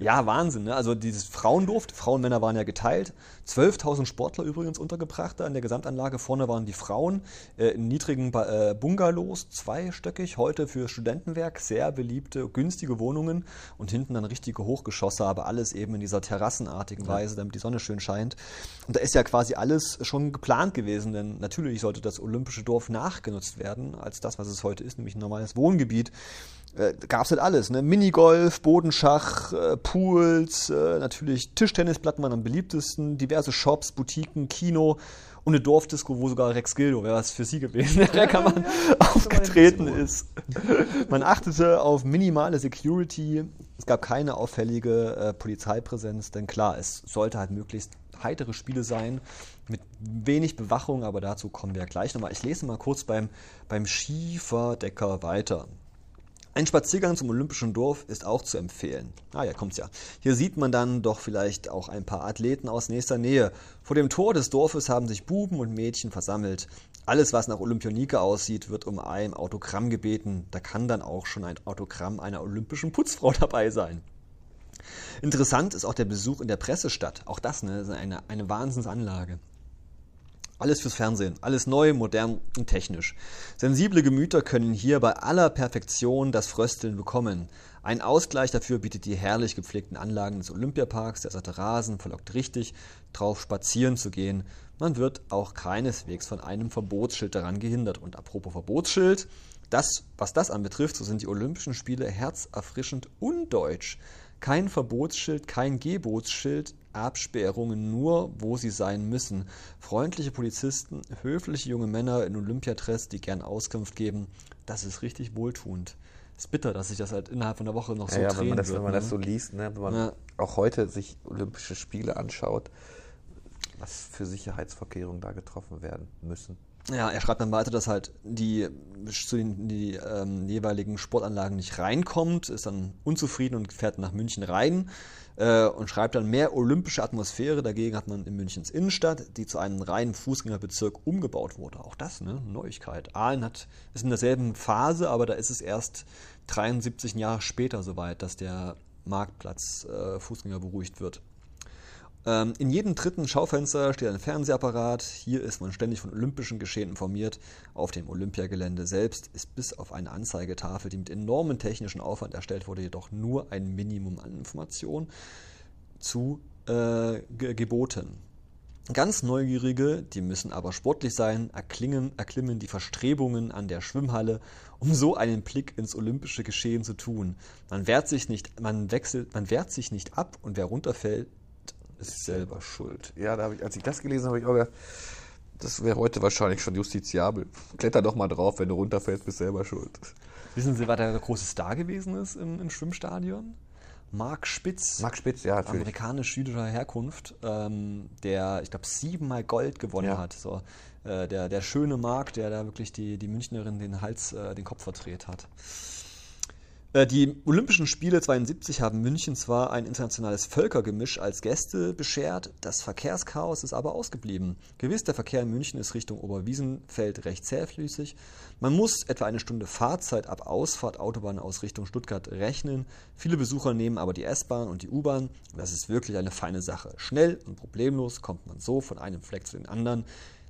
Ja, Wahnsinn. Ne? Also dieses Frauendorf, die Frauen und Männer waren ja geteilt. 12.000 Sportler übrigens untergebracht da in der Gesamtanlage. Vorne waren die Frauen äh, in niedrigen ba äh, Bungalows, zweistöckig, heute für Studentenwerk, sehr beliebte, günstige Wohnungen und hinten dann richtige Hochgeschosse, aber alles eben in dieser terrassenartigen Weise, damit die Sonne schön scheint. Und da ist ja quasi alles schon geplant gewesen, denn natürlich sollte das Olympische Dorf nachgenutzt werden als das, was es heute ist, nämlich ein normales Wohngebiet äh, gab es halt alles, ne? Minigolf, Bodenschach, äh, Pools, äh, natürlich Tischtennisplatten waren am beliebtesten, diverse Shops, Boutiquen, Kino und eine Dorfdisco, wo sogar Rex Gildo, wäre was für sie gewesen, der Reckermann aufgetreten ist. Man achtete auf minimale Security, es gab keine auffällige äh, Polizeipräsenz, denn klar, es sollte halt möglichst heitere Spiele sein, mit wenig Bewachung, aber dazu kommen wir gleich nochmal. Ich lese mal kurz beim, beim Schieferdecker weiter. Ein Spaziergang zum Olympischen Dorf ist auch zu empfehlen. Ah ja, kommt's ja. Hier sieht man dann doch vielleicht auch ein paar Athleten aus nächster Nähe. Vor dem Tor des Dorfes haben sich Buben und Mädchen versammelt. Alles, was nach Olympionike aussieht, wird um ein Autogramm gebeten. Da kann dann auch schon ein Autogramm einer olympischen Putzfrau dabei sein. Interessant ist auch der Besuch in der Pressestadt. Auch das ne, ist eine, eine Wahnsinnsanlage. Alles fürs Fernsehen, alles neu, modern und technisch. Sensible Gemüter können hier bei aller Perfektion das Frösteln bekommen. Ein Ausgleich dafür bietet die herrlich gepflegten Anlagen des Olympiaparks. Der satte Rasen verlockt richtig, drauf spazieren zu gehen. Man wird auch keineswegs von einem Verbotsschild daran gehindert. Und apropos Verbotsschild, das, was das anbetrifft, so sind die Olympischen Spiele herzerfrischend undeutsch. Kein Verbotsschild, kein Gebotsschild, Absperrungen nur, wo sie sein müssen. Freundliche Polizisten, höfliche junge Männer in Olympiadress, die gern Auskunft geben. Das ist richtig wohltuend. Ist bitter, dass sich das halt innerhalb von einer Woche noch so ja, ja, drehen wenn man, das, wird. wenn man ne? das so liest, ne? wenn man Ja. auch heute sich Olympische Spiele anschaut, was für Sicherheitsvorkehrungen da getroffen werden müssen. Ja, er schreibt dann weiter, dass halt die zu den die, ähm, jeweiligen Sportanlagen nicht reinkommt, ist dann unzufrieden und fährt nach München rein äh, und schreibt dann mehr olympische Atmosphäre. Dagegen hat man in Münchens Innenstadt, die zu einem reinen Fußgängerbezirk umgebaut wurde. Auch das, ne? Neuigkeit. Aalen hat, ist in derselben Phase, aber da ist es erst 73 Jahre später soweit, dass der Marktplatz äh, Fußgänger beruhigt wird. Ähm, in jedem dritten Schaufenster steht ein Fernsehapparat. Hier ist man ständig von olympischen Geschehen informiert. Auf dem Olympiagelände selbst ist bis auf eine Anzeigetafel, die mit enormem technischen Aufwand erstellt wurde, jedoch nur ein Minimum an Informationen zu äh, ge geboten. Ganz Neugierige, die müssen aber sportlich sein, erklingen, erklimmen die Verstrebungen an der Schwimmhalle, um so einen Blick ins olympische Geschehen zu tun. Man wehrt sich nicht, man wechselt, man wehrt sich nicht ab und wer runterfällt, ist selber schuld. Ja, da ich, als ich das gelesen habe, habe ich auch gedacht, das wäre heute wahrscheinlich schon justiziabel. Kletter doch mal drauf, wenn du runterfällst, bist selber schuld. Wissen Sie, wer der große Star gewesen ist im, im Schwimmstadion? Mark Spitz. Max Spitz, ja, natürlich. amerikanisch-jüdischer Herkunft, ähm, der, ich glaube, siebenmal Gold gewonnen Ja. hat. So, äh, der, der schöne Mark, der da wirklich die, die Münchnerin den Hals, äh, den Kopf verdreht hat. Äh, Die Olympischen Spiele 72 haben München zwar ein internationales Völkergemisch als Gäste beschert, das Verkehrschaos ist aber ausgeblieben. Gewiss, der Verkehr in München ist Richtung Oberwiesenfeld recht zähflüssig. Man muss etwa eine Stunde Fahrzeit ab Ausfahrt Autobahn aus Richtung Stuttgart rechnen. Viele Besucher nehmen aber die S-Bahn und die U-Bahn. Das ist wirklich eine feine Sache. Schnell und problemlos kommt man so von einem Fleck zu den anderen.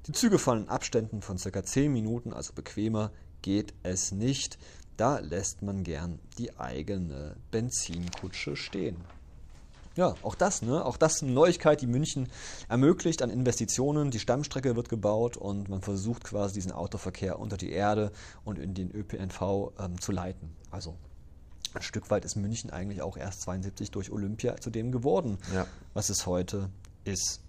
Die Züge fahren in Abständen von ca. 10 Minuten, also bequemer geht es nicht. Da lässt man gern die eigene Benzinkutsche stehen. Ja, auch das, ne? Auch das eine Neuigkeit, die München ermöglicht an Investitionen. Die Stammstrecke wird gebaut und man versucht quasi diesen Autoverkehr unter die Erde und in den ÖPNV ähm, zu leiten. Also ein Stück weit ist München eigentlich auch erst 72 durch Olympia zu dem geworden, Ja. was es heute ist.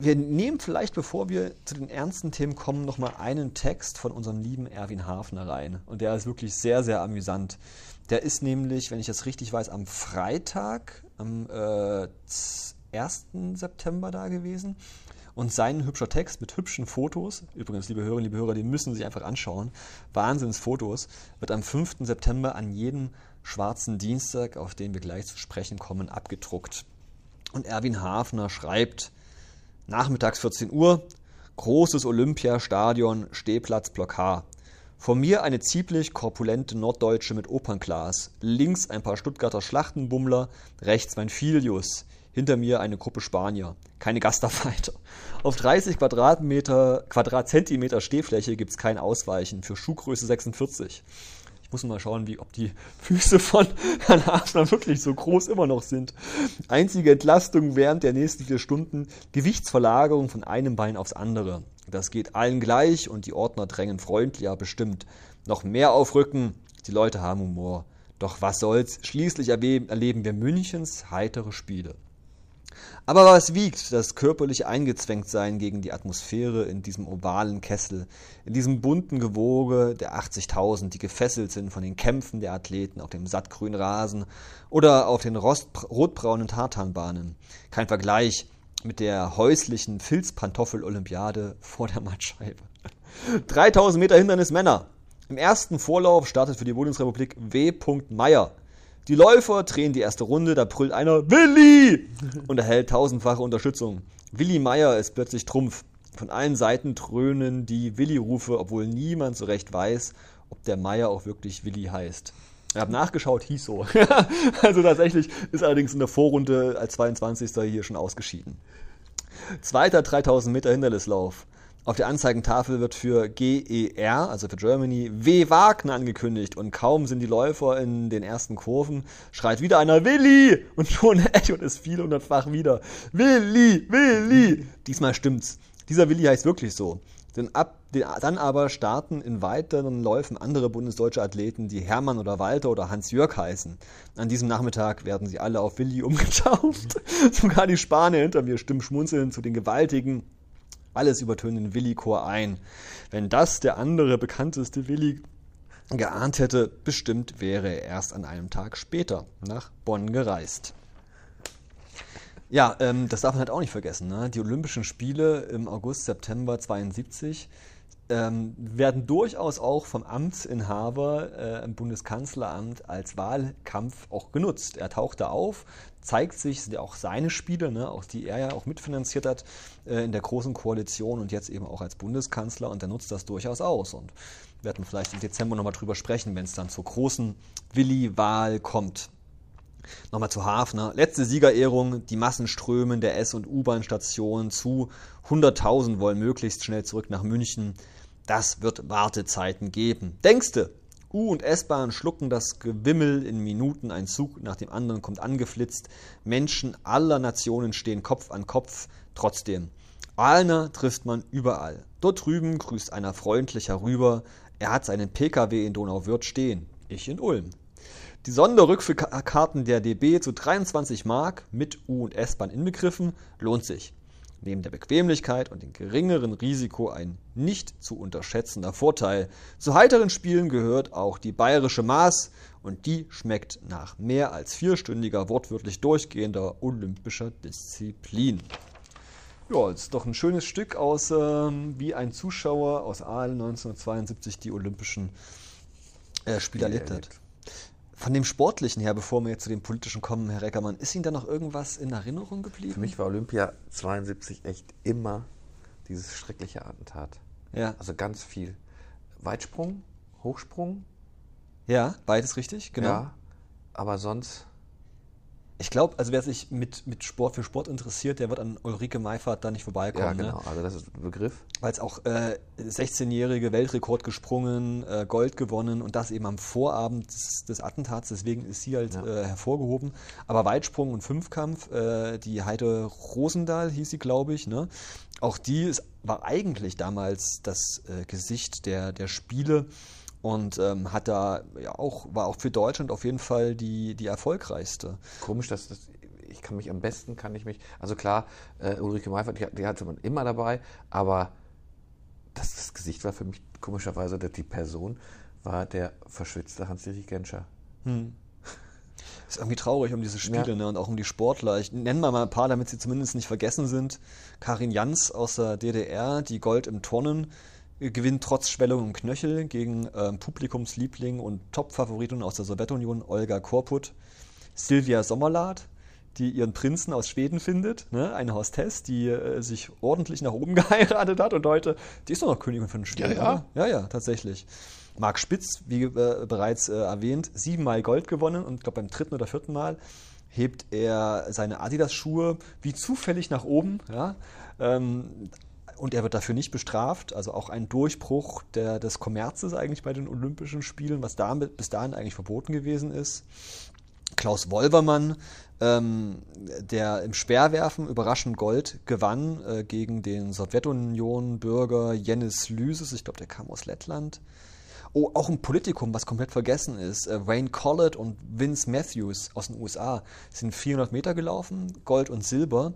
Wir nehmen vielleicht, bevor wir zu den ernsten Themen kommen, nochmal einen Text von unserem lieben Erwin Hafner rein. Und der ist wirklich sehr, sehr amüsant. Der ist nämlich, wenn ich das richtig weiß, am Freitag, am äh, 1. September da gewesen. Und sein hübscher Text mit hübschen Fotos, übrigens, liebe Hörerinnen, liebe Hörer, die müssen sich einfach anschauen, Wahnsinnsfotos, wird am 5. September an jedem schwarzen Dienstag, auf den wir gleich zu sprechen kommen, abgedruckt. Und Erwin Hafner schreibt, nachmittags 14 Uhr, großes Olympiastadion, Stehplatz Block H. Vor mir eine ziemlich korpulente Norddeutsche mit Opernglas, links ein paar Stuttgarter Schlachtenbummler, rechts mein Filius, hinter mir eine Gruppe Spanier, keine Gastarbeiter. Auf 30 Quadratmeter, Quadratzentimeter Stehfläche gibt es kein Ausweichen für Schuhgröße 46. Muss mal schauen, wie, ob die Füße von Herrn Hafner wirklich so groß immer noch sind. Einzige Entlastung während der nächsten vier Stunden, Gewichtsverlagerung von einem Bein aufs andere. Das geht allen gleich und die Ordner drängen freundlich, ja bestimmt. Noch mehr aufrücken, die Leute haben Humor. Doch was soll's, schließlich erleben wir Münchens heitere Spiele. Aber was wiegt das körperliche Eingezwängtsein gegen die Atmosphäre in diesem ovalen Kessel, in diesem bunten Gewoge der 80.000, die gefesselt sind von den Kämpfen der Athleten auf dem sattgrünen Rasen oder auf den rotbraunen Tartanbahnen? Kein Vergleich mit der häuslichen Filzpantoffel-Olympiade vor der Mattscheibe. 3000 Meter Hindernis Männer. Im ersten Vorlauf startet für die Bundesrepublik W. Meyer die Läufer drehen die erste Runde, da brüllt einer Willi und erhält tausendfache Unterstützung. Willi Meier ist plötzlich Trumpf. Von allen Seiten dröhnen die Willi-Rufe, obwohl niemand so recht weiß, ob der Meier auch wirklich Willi heißt. Ich habe nachgeschaut, hieß so. also tatsächlich ist allerdings in der Vorrunde als 22. hier schon ausgeschieden. Zweiter 3000 Meter Hindernislauf. Auf der Anzeigentafel wird für GER, also für Germany, W. Wagner angekündigt und kaum sind die Läufer in den ersten Kurven, schreit wieder einer Willi und schon echoet es vielhundertfach wieder. Willi, Willi! Diesmal stimmt's. Dieser Willi heißt wirklich so. Denn ab, dann aber starten in weiteren Läufen andere bundesdeutsche Athleten, die Hermann oder Walter oder Hans-Jörg heißen. An diesem Nachmittag werden sie alle auf Willi umgetauft. Sogar die Spanier hinter mir stimmen schmunzelnd zu den gewaltigen alles übertönt den Willi-Chor ein. Wenn das der andere bekannteste Willi geahnt hätte, bestimmt wäre er erst an einem Tag später nach Bonn gereist. Ja, ähm, das darf man halt auch nicht vergessen. Ne? Die Olympischen Spiele im August, September 72 ähm, werden durchaus auch vom Amtsinhaber äh, im Bundeskanzleramt als Wahlkampf auch genutzt. Er taucht da auf, zeigt sich, sind ja auch seine Spiele, ne, auch die er ja auch mitfinanziert hat äh, in der Großen Koalition und jetzt eben auch als Bundeskanzler und er nutzt das durchaus aus. Und wir werden vielleicht im Dezember nochmal drüber sprechen, wenn es dann zur großen Willi-Wahl kommt. Nochmal zu Hafner. Letzte Siegerehrung, die Massen strömen der S- und U-Bahn-Station zu. 100.000 wollen möglichst schnell zurück nach München. Das wird Wartezeiten geben. Denkste, U- und S-Bahn schlucken das Gewimmel in Minuten, ein Zug nach dem anderen kommt angeflitzt. Menschen aller Nationen stehen Kopf an Kopf. Trotzdem, Alner trifft man überall. Dort drüben grüßt einer freundlich herüber. Er hat seinen PKW in Donauwörth stehen. Ich in Ulm. Die Sonderrückführkarten der DB zu 23 Mark mit U- und S-Bahn inbegriffen lohnt sich neben der Bequemlichkeit und dem geringeren Risiko ein nicht zu unterschätzender Vorteil. Zu heiteren Spielen gehört auch die bayerische Maß und die schmeckt nach mehr als vierstündiger wortwörtlich durchgehender olympischer Disziplin. Ja, ist doch ein schönes Stück aus, ähm, wie ein Zuschauer aus Aalen 1972 die Olympischen äh, Spiele erlebt hat. Von dem Sportlichen her, bevor wir jetzt zu dem Politischen kommen, Herr Reckermann, ist Ihnen da noch irgendwas in Erinnerung geblieben? Für mich war Olympia 72 echt immer dieses schreckliche Attentat. Ja. Also ganz viel. Weitsprung, Hochsprung. Ja, beides richtig, genau. Ja, aber sonst ich glaube, also wer sich mit, mit Sport für Sport interessiert, der wird an Ulrike Meifert da nicht vorbeikommen. Ja, genau. Ne? Also das ist ein Begriff. Weil es auch äh, 16-jährige Weltrekord gesprungen, äh, Gold gewonnen und das eben am Vorabend des, des Attentats. Deswegen ist sie halt ja. äh, hervorgehoben. Aber Weitsprung und Fünfkampf, äh, die Heide Rosendahl hieß sie, glaube ich. Ne? Auch die ist, war eigentlich damals das äh, Gesicht der, der Spiele und ähm, hat da ja auch, war auch für Deutschland auf jeden Fall die, die erfolgreichste. Komisch, dass das ich kann mich am besten, kann ich mich, also klar, äh, Ulrike Meifert, die, die hatte man immer dabei, aber das, das Gesicht war für mich komischerweise, die Person war der verschwitzte Hans-Dietrich Genscher. Hm. Ist irgendwie traurig um diese Spiele ja. ne, und auch um die Sportler. Ich nenne mal ein paar, damit sie zumindest nicht vergessen sind. Karin Jans aus der DDR, die Gold im Turnen gewinnt trotz Schwellung im Knöchel gegen ähm, Publikumsliebling und Top-Favoritin aus der Sowjetunion, Olga Korput. Silvia Sommerlath, die ihren Prinzen aus Schweden findet, ne? eine Hostess, die äh, sich ordentlich nach oben geheiratet hat und heute, die ist doch noch Königin von Schweden. Ja, ja. ja, ja, tatsächlich. Marc Spitz, wie äh, bereits äh, erwähnt, siebenmal Gold gewonnen und ich glaube beim dritten oder vierten Mal hebt er seine Adidas-Schuhe wie zufällig nach oben. Ja? Ähm, und er wird dafür nicht bestraft. Also auch ein Durchbruch der, des Kommerzes eigentlich bei den Olympischen Spielen, was damit bis dahin eigentlich verboten gewesen ist. Klaus Wolvermann, ähm, der im Speerwerfen überraschend Gold gewann äh, gegen den Sowjetunion-Bürger Janis Lysis. Ich glaube, der kam aus Lettland. Oh, auch ein Politikum, was komplett vergessen ist. Äh, Wayne Collett und Vince Matthews aus den USA sind 400 Meter gelaufen, Gold und Silber,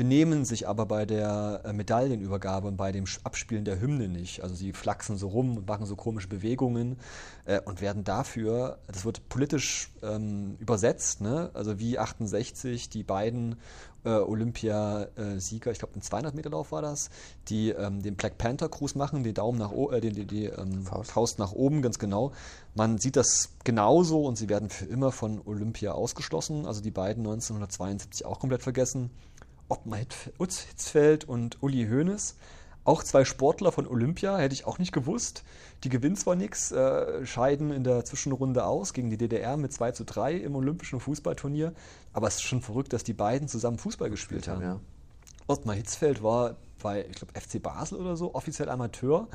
benehmen sich aber bei der äh, Medaillenübergabe und bei dem Abspielen der Hymne nicht. Also sie flachsen so rum und machen so komische Bewegungen äh, und werden dafür, das wird politisch ähm, übersetzt, ne? also wie 68 die beiden äh, Olympiasieger, ich glaube im 200 Meter Lauf war das, die ähm, den Black Panther Cruise machen, die Daumen nach oben, äh, die, die, die ähm, Faust. Faust. nach oben, ganz genau. Man sieht das genauso und sie werden für immer von Olympia ausgeschlossen. Also die beiden 1972 auch komplett vergessen. Ottmar Hitzfeld und Uli Hoeneß. Auch zwei Sportler von Olympia, hätte ich auch nicht gewusst. Die gewinnen zwar nichts, äh, scheiden in der Zwischenrunde aus gegen die DDR mit 2 zu 3 im Olympischen Fußballturnier. Aber es ist schon verrückt, dass die beiden zusammen Fußball gespielt haben. Ja. Ottmar Hitzfeld war bei, ich glaube, FC Basel oder so, offiziell Amateur.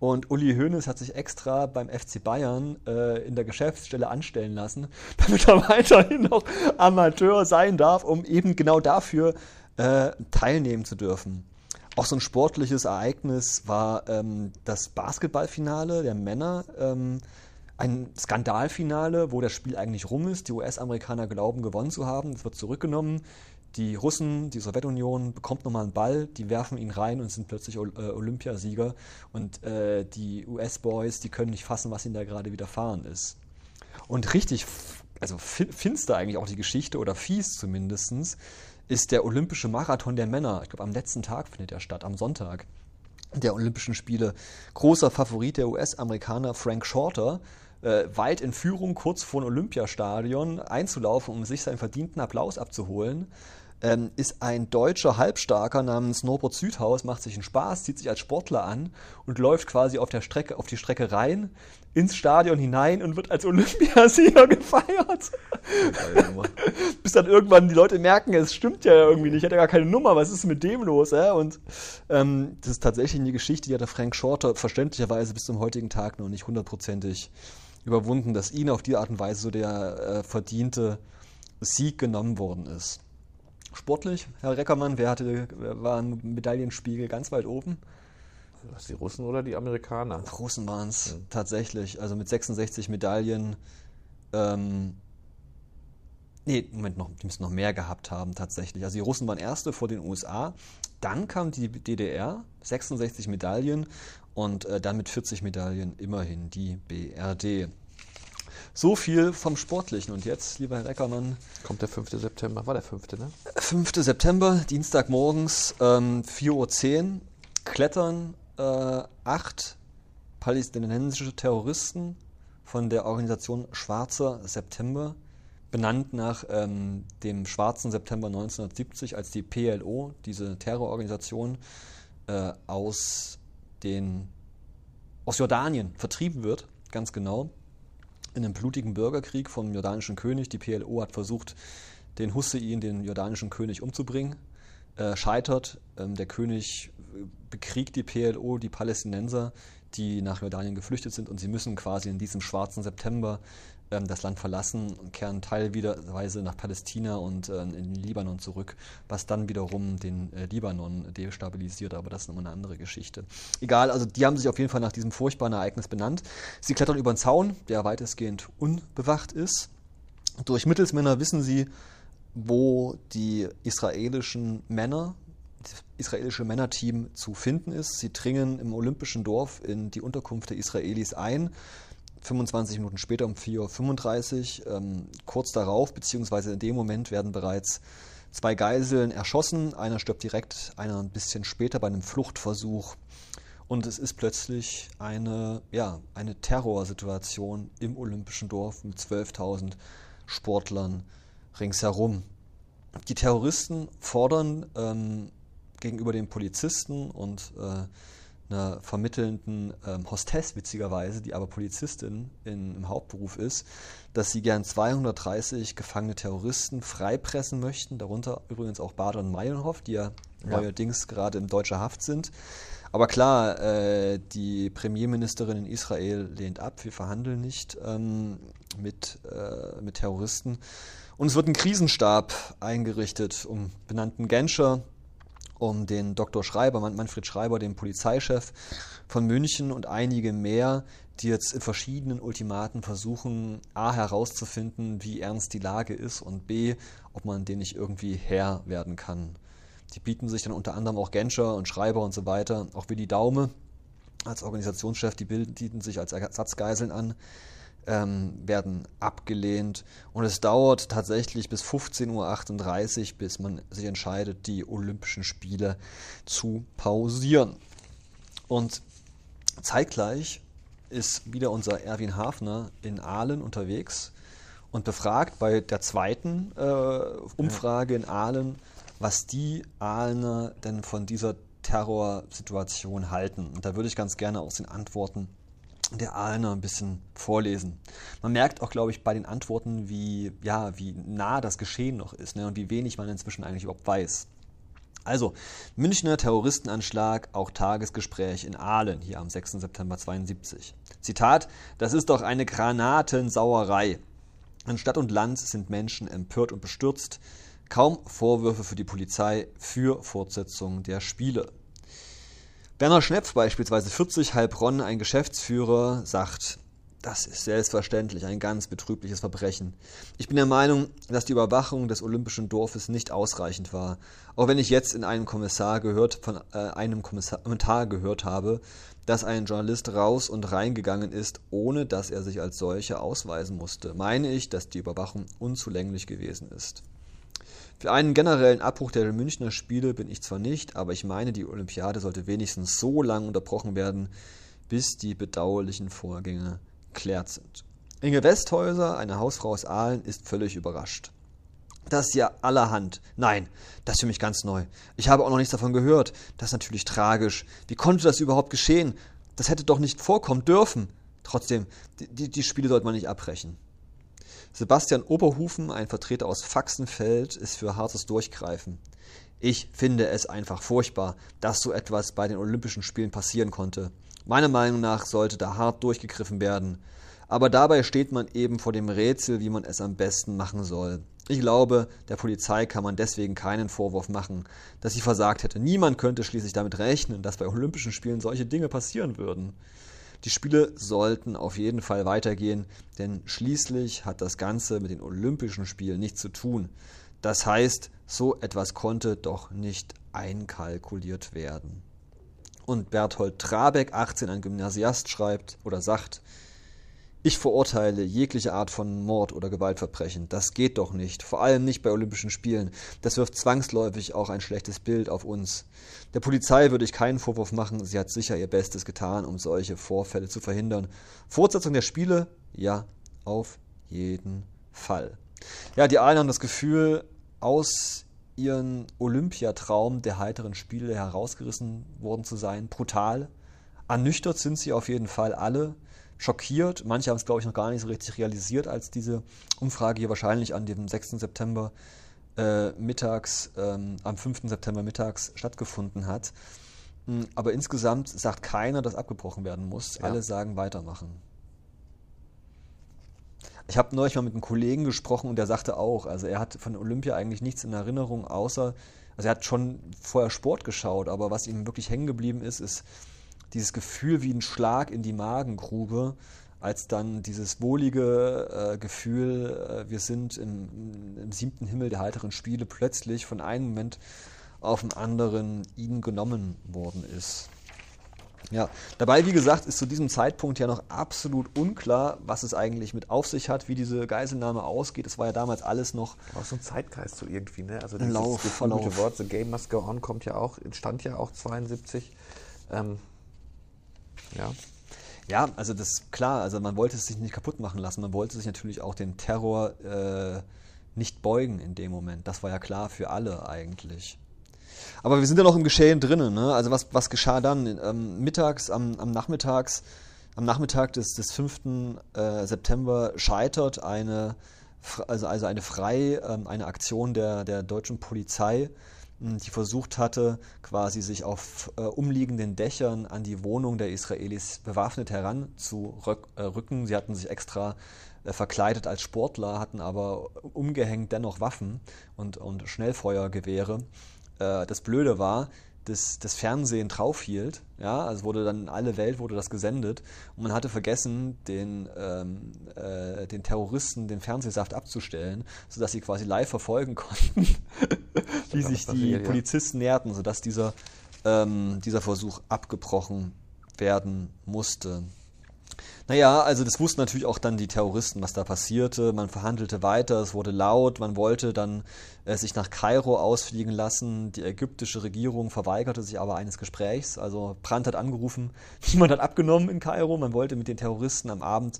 Und Uli Hoeneß hat sich extra beim FC Bayern äh, in der Geschäftsstelle anstellen lassen, damit er weiterhin noch Amateur sein darf, um eben genau dafür äh, teilnehmen zu dürfen. Auch so ein sportliches Ereignis war ähm, das Basketballfinale der Männer. Ähm, ein Skandalfinale, wo das Spiel eigentlich rum ist. Die US-Amerikaner glauben, gewonnen zu haben. Es wird zurückgenommen. Die Russen, die Sowjetunion bekommt nochmal einen Ball, die werfen ihn rein und sind plötzlich äh, Olympiasieger. Und äh, die US-Boys, die können nicht fassen, was ihnen da gerade widerfahren ist. Und richtig, also finster eigentlich auch die Geschichte oder fies zumindestens ist der Olympische Marathon der Männer. Ich glaube, am letzten Tag findet er statt, am Sonntag der Olympischen Spiele. Großer Favorit der US-Amerikaner Frank Shorter, äh, weit in Führung, kurz vor dem Olympiastadion einzulaufen, um sich seinen verdienten Applaus abzuholen ähm, ist ein deutscher Halbstarker namens Norbert Südhaus, macht sich einen Spaß, zieht sich als Sportler an und läuft quasi auf der Strecke, auf die Strecke rein, ins Stadion hinein und wird als Olympiasieger gefeiert. Bis dann irgendwann die Leute merken, es stimmt ja irgendwie nicht, hat ja gar keine Nummer, was ist mit dem los? Äh? Und ähm, das ist tatsächlich eine Geschichte, die hat der Frank Shorter verständlicherweise bis zum heutigen Tag noch nicht hundertprozentig überwunden, dass ihnen auf die Art und Weise so der äh, verdiente Sieg genommen worden ist sportlich, Herr Reckermann, wer hatte, war ein Medaillenspiegel ganz weit oben? Was, die Russen oder die Amerikaner? Die Russen waren es mhm. tatsächlich. Also mit 66 Medaillen. Ähm, nee, Moment, noch, die müssen noch mehr gehabt haben tatsächlich. Also die Russen waren erste vor den USA. Dann kam die DDR, 66 Medaillen und äh, dann mit 40 Medaillen immerhin die BRD. So viel vom Sportlichen. Und jetzt, lieber Herr Eckermann. Kommt der 5. September. War der 5. ne? 5. September, Dienstagmorgens, ähm, 4.10 Uhr, klettern äh, acht palästinensische Terroristen von der Organisation Schwarzer September, benannt nach ähm, dem Schwarzen September 1970, als die PLO, diese Terrororganisation, äh, aus, den, aus Jordanien vertrieben wird, ganz genau in einem blutigen Bürgerkrieg vom jordanischen König. Die PLO hat versucht, den Hussein, den jordanischen König, umzubringen. Äh, scheitert. Ähm, der König bekriegt die PLO, die Palästinenser, die nach Jordanien geflüchtet sind und sie müssen quasi in diesem schwarzen September ähm, das Land verlassen und kehren teilweise nach Palästina und äh, in den Libanon zurück, was dann wiederum den äh, Libanon destabilisiert, aber das ist nochmal eine andere Geschichte. Egal, also die haben sich auf jeden Fall nach diesem furchtbaren Ereignis benannt. Sie klettern über den Zaun, der weitestgehend unbewacht ist. Durch Mittelsmänner wissen sie, wo die israelischen Männer, das israelische Männerteam zu finden ist. Sie dringen im Olympischen Dorf in die Unterkunft der Israelis ein. 25 Minuten später um 4.35 Uhr. Ähm, kurz darauf, beziehungsweise in dem Moment, werden bereits zwei Geiseln erschossen. Einer stirbt direkt, einer ein bisschen später bei einem Fluchtversuch. Und es ist plötzlich eine, ja, eine Terrorsituation im Olympischen Dorf mit 12.000 Sportlern ringsherum. Die Terroristen fordern ähm, gegenüber den Polizisten und äh, einer vermittelnden ähm, Hostess, witzigerweise, die aber Polizistin in, im Hauptberuf ist, dass sie gern 230 gefangene Terroristen freipressen möchten, darunter übrigens auch Bader und Meyerhoff, die ja, ja. neuerdings gerade in deutscher Haft sind. Aber klar, äh, die Premierministerin in Israel lehnt ab, wir verhandeln nicht ähm, mit, äh, mit Terroristen. Und es wird ein Krisenstab eingerichtet um benannten Genscher, um den Dr. Schreiber, Manfred Schreiber, den Polizeichef von München und einige mehr, die jetzt in verschiedenen Ultimaten versuchen, a herauszufinden, wie ernst die Lage ist und b, ob man den nicht irgendwie Herr werden kann. Die bieten sich dann unter anderem auch Genscher und Schreiber und so weiter, auch Willi Daume als Organisationschef, die bieten sich als Ersatzgeiseln an ähm, werden abgelehnt. Und es dauert tatsächlich bis 15.38 Uhr, bis man sich entscheidet, die Olympischen Spiele zu pausieren. Und zeitgleich ist wieder unser Erwin Hafner in Aalen unterwegs und befragt bei der zweiten äh, Umfrage in Aalen, was die Aalener denn von dieser Terrorsituation halten. Und da würde ich ganz gerne aus den Antworten der Aalener ein bisschen vorlesen. Man merkt auch, glaube ich, bei den Antworten, wie, ja, wie nah das Geschehen noch ist ne, und wie wenig man inzwischen eigentlich überhaupt weiß. Also, Münchner Terroristenanschlag, auch Tagesgespräch in Aalen, hier am 6. September 72. Zitat, das ist doch eine Granatensauerei. In Stadt und Land sind Menschen empört und bestürzt. Kaum Vorwürfe für die Polizei für Fortsetzung der Spiele. Werner Schnepf beispielsweise 40 Heilbronn, ein Geschäftsführer, sagt, das ist selbstverständlich ein ganz betrübliches Verbrechen. Ich bin der Meinung, dass die Überwachung des Olympischen Dorfes nicht ausreichend war. Auch wenn ich jetzt in einem Kommissar gehört, von äh, einem Kommissar, Kommentar gehört habe, dass ein Journalist raus und reingegangen ist, ohne dass er sich als solcher ausweisen musste, meine ich, dass die Überwachung unzulänglich gewesen ist. Für einen generellen Abbruch der Münchner Spiele bin ich zwar nicht, aber ich meine, die Olympiade sollte wenigstens so lange unterbrochen werden, bis die bedauerlichen Vorgänge klärt sind. Inge Westhäuser, eine Hausfrau aus Aalen, ist völlig überrascht. Das ist ja allerhand. Nein, das ist für mich ganz neu. Ich habe auch noch nichts davon gehört. Das ist natürlich tragisch. Wie konnte das überhaupt geschehen? Das hätte doch nicht vorkommen dürfen. Trotzdem, die, die Spiele sollte man nicht abbrechen. Sebastian Oberhufen, ein Vertreter aus Faxenfeld, ist für hartes Durchgreifen. Ich finde es einfach furchtbar, dass so etwas bei den Olympischen Spielen passieren konnte. Meiner Meinung nach sollte da hart durchgegriffen werden. Aber dabei steht man eben vor dem Rätsel, wie man es am besten machen soll. Ich glaube, der Polizei kann man deswegen keinen Vorwurf machen, dass sie versagt hätte. Niemand könnte schließlich damit rechnen, dass bei Olympischen Spielen solche Dinge passieren würden. Die Spiele sollten auf jeden Fall weitergehen, denn schließlich hat das Ganze mit den Olympischen Spielen nichts zu tun. Das heißt, so etwas konnte doch nicht einkalkuliert werden. Und Berthold Trabeck, 18, ein Gymnasiast, schreibt oder sagt, ich verurteile jegliche Art von Mord oder Gewaltverbrechen. Das geht doch nicht. Vor allem nicht bei Olympischen Spielen. Das wirft zwangsläufig auch ein schlechtes Bild auf uns. Der Polizei würde ich keinen Vorwurf machen. Sie hat sicher ihr Bestes getan, um solche Vorfälle zu verhindern. Fortsetzung der Spiele? Ja, auf jeden Fall. Ja, die einen haben das Gefühl, aus ihren Olympiatraum der heiteren Spiele herausgerissen worden zu sein. Brutal. Ernüchtert sind sie auf jeden Fall alle schockiert. Manche haben es, glaube ich, noch gar nicht so richtig realisiert, als diese Umfrage hier wahrscheinlich an dem 6. September äh, mittags, ähm, am 5. September mittags stattgefunden hat. Hm, aber insgesamt sagt keiner, dass abgebrochen werden muss. Ja. Alle sagen weitermachen. Ich habe neulich mal mit einem Kollegen gesprochen und der sagte auch, also er hat von Olympia eigentlich nichts in Erinnerung, außer, also er hat schon vorher Sport geschaut, aber was ihm wirklich hängen geblieben ist, ist dieses Gefühl wie ein Schlag in die Magengrube, als dann dieses wohlige äh, Gefühl, äh, wir sind im, im, siebten Himmel der heiteren Spiele, plötzlich von einem Moment auf den anderen ihnen genommen worden ist. Ja, dabei, wie gesagt, ist zu diesem Zeitpunkt ja noch absolut unklar, was es eigentlich mit auf sich hat, wie diese Geiselnahme ausgeht. Es war ja damals alles noch. Auch so ein Zeitgeist so irgendwie, ne? Also dieses Lauf, Verlauf. Wort, The Game Must Go On, kommt ja auch, entstand ja auch 72. Ähm, ja. Ja, also das ist klar, also man wollte es sich nicht kaputt machen lassen. Man wollte sich natürlich auch dem Terror äh, nicht beugen in dem Moment. Das war ja klar für alle eigentlich. Aber wir sind ja noch im Geschehen drinnen. Ne? Also was, was geschah dann? Ähm, mittags, am, am Nachmittags, am Nachmittag des, des 5. Äh, September scheitert eine, also, also eine frei, ähm, eine Aktion der, der deutschen Polizei, die versucht hatte, quasi sich auf äh, umliegenden Dächern an die Wohnung der Israelis bewaffnet heranzurücken. Äh, Sie hatten sich extra äh, verkleidet als Sportler, hatten aber umgehängt dennoch Waffen und, und Schnellfeuergewehre äh, das Blöde war, dass das Fernsehen draufhielt. Ja, also wurde dann in alle Welt wurde das gesendet und man hatte vergessen, den, ähm, äh, den Terroristen den Fernsehsaft abzustellen, sodass sie quasi live verfolgen konnten, wie sich die passiert, Polizisten ja. näherten, sodass dieser, ähm, dieser Versuch abgebrochen werden musste. Naja, also das wussten natürlich auch dann die Terroristen, was da passierte. Man verhandelte weiter, es wurde laut, man wollte dann äh, sich nach Kairo ausfliegen lassen. Die ägyptische Regierung verweigerte sich aber eines Gesprächs. Also Brandt hat angerufen, niemand hat abgenommen in Kairo. Man wollte mit den Terroristen am Abend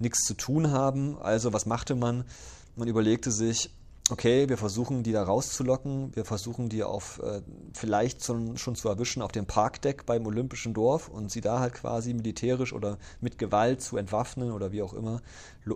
nichts zu tun haben. Also was machte man? Man überlegte sich, okay, wir versuchen die da rauszulocken, wir versuchen die auf äh, vielleicht schon, schon zu erwischen auf dem Parkdeck beim Olympischen Dorf und sie da halt quasi militärisch oder mit Gewalt zu entwaffnen oder wie auch immer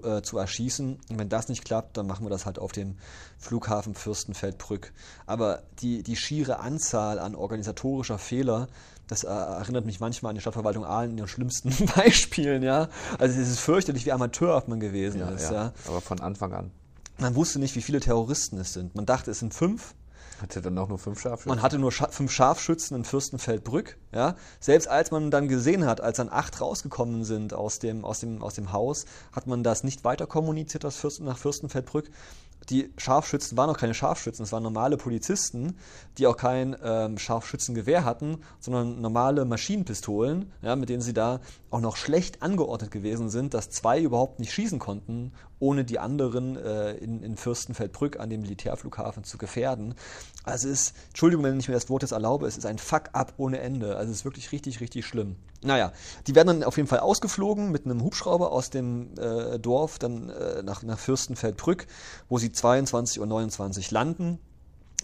äh, zu erschießen. Und wenn das nicht klappt, dann machen wir das halt auf dem Flughafen Fürstenfeldbrück. Aber die, die schiere Anzahl an organisatorischer Fehler, das äh, erinnert mich manchmal an die Stadtverwaltung Aalen in den schlimmsten Beispielen, ja. Also es ist fürchterlich, wie amateurhaft man gewesen ja, ist, ja. ja. Aber von Anfang an. Man wusste nicht, wie viele Terroristen es sind. Man dachte, es sind fünf. Hatte dann auch nur fünf Scharfschützen? Man hatte nur Scha fünf Scharfschützen in Fürstenfeldbrück. Ja? Selbst als man dann gesehen hat, als dann acht rausgekommen sind aus dem, aus dem, aus dem Haus, hat man das nicht weiter kommuniziert aus Fürsten, nach Fürstenfeldbrück, die Scharfschützen waren auch keine Scharfschützen, es waren normale Polizisten, die auch kein ähm, Scharfschützengewehr hatten, sondern normale Maschinenpistolen, ja, mit denen sie da auch noch schlecht angeordnet gewesen sind, dass zwei überhaupt nicht schießen konnten, ohne die anderen äh, in, in Fürstenfeldbrück an dem Militärflughafen zu gefährden. Also es ist, Entschuldigung, wenn ich mir das Wort jetzt erlaube, es ist ein Fuck-up ohne Ende. Also es ist wirklich richtig, richtig schlimm. Naja, die werden dann auf jeden Fall ausgeflogen mit einem Hubschrauber aus dem äh, Dorf dann äh, nach, nach Fürstenfeldbrück, wo sie 22.29 Uhr landen.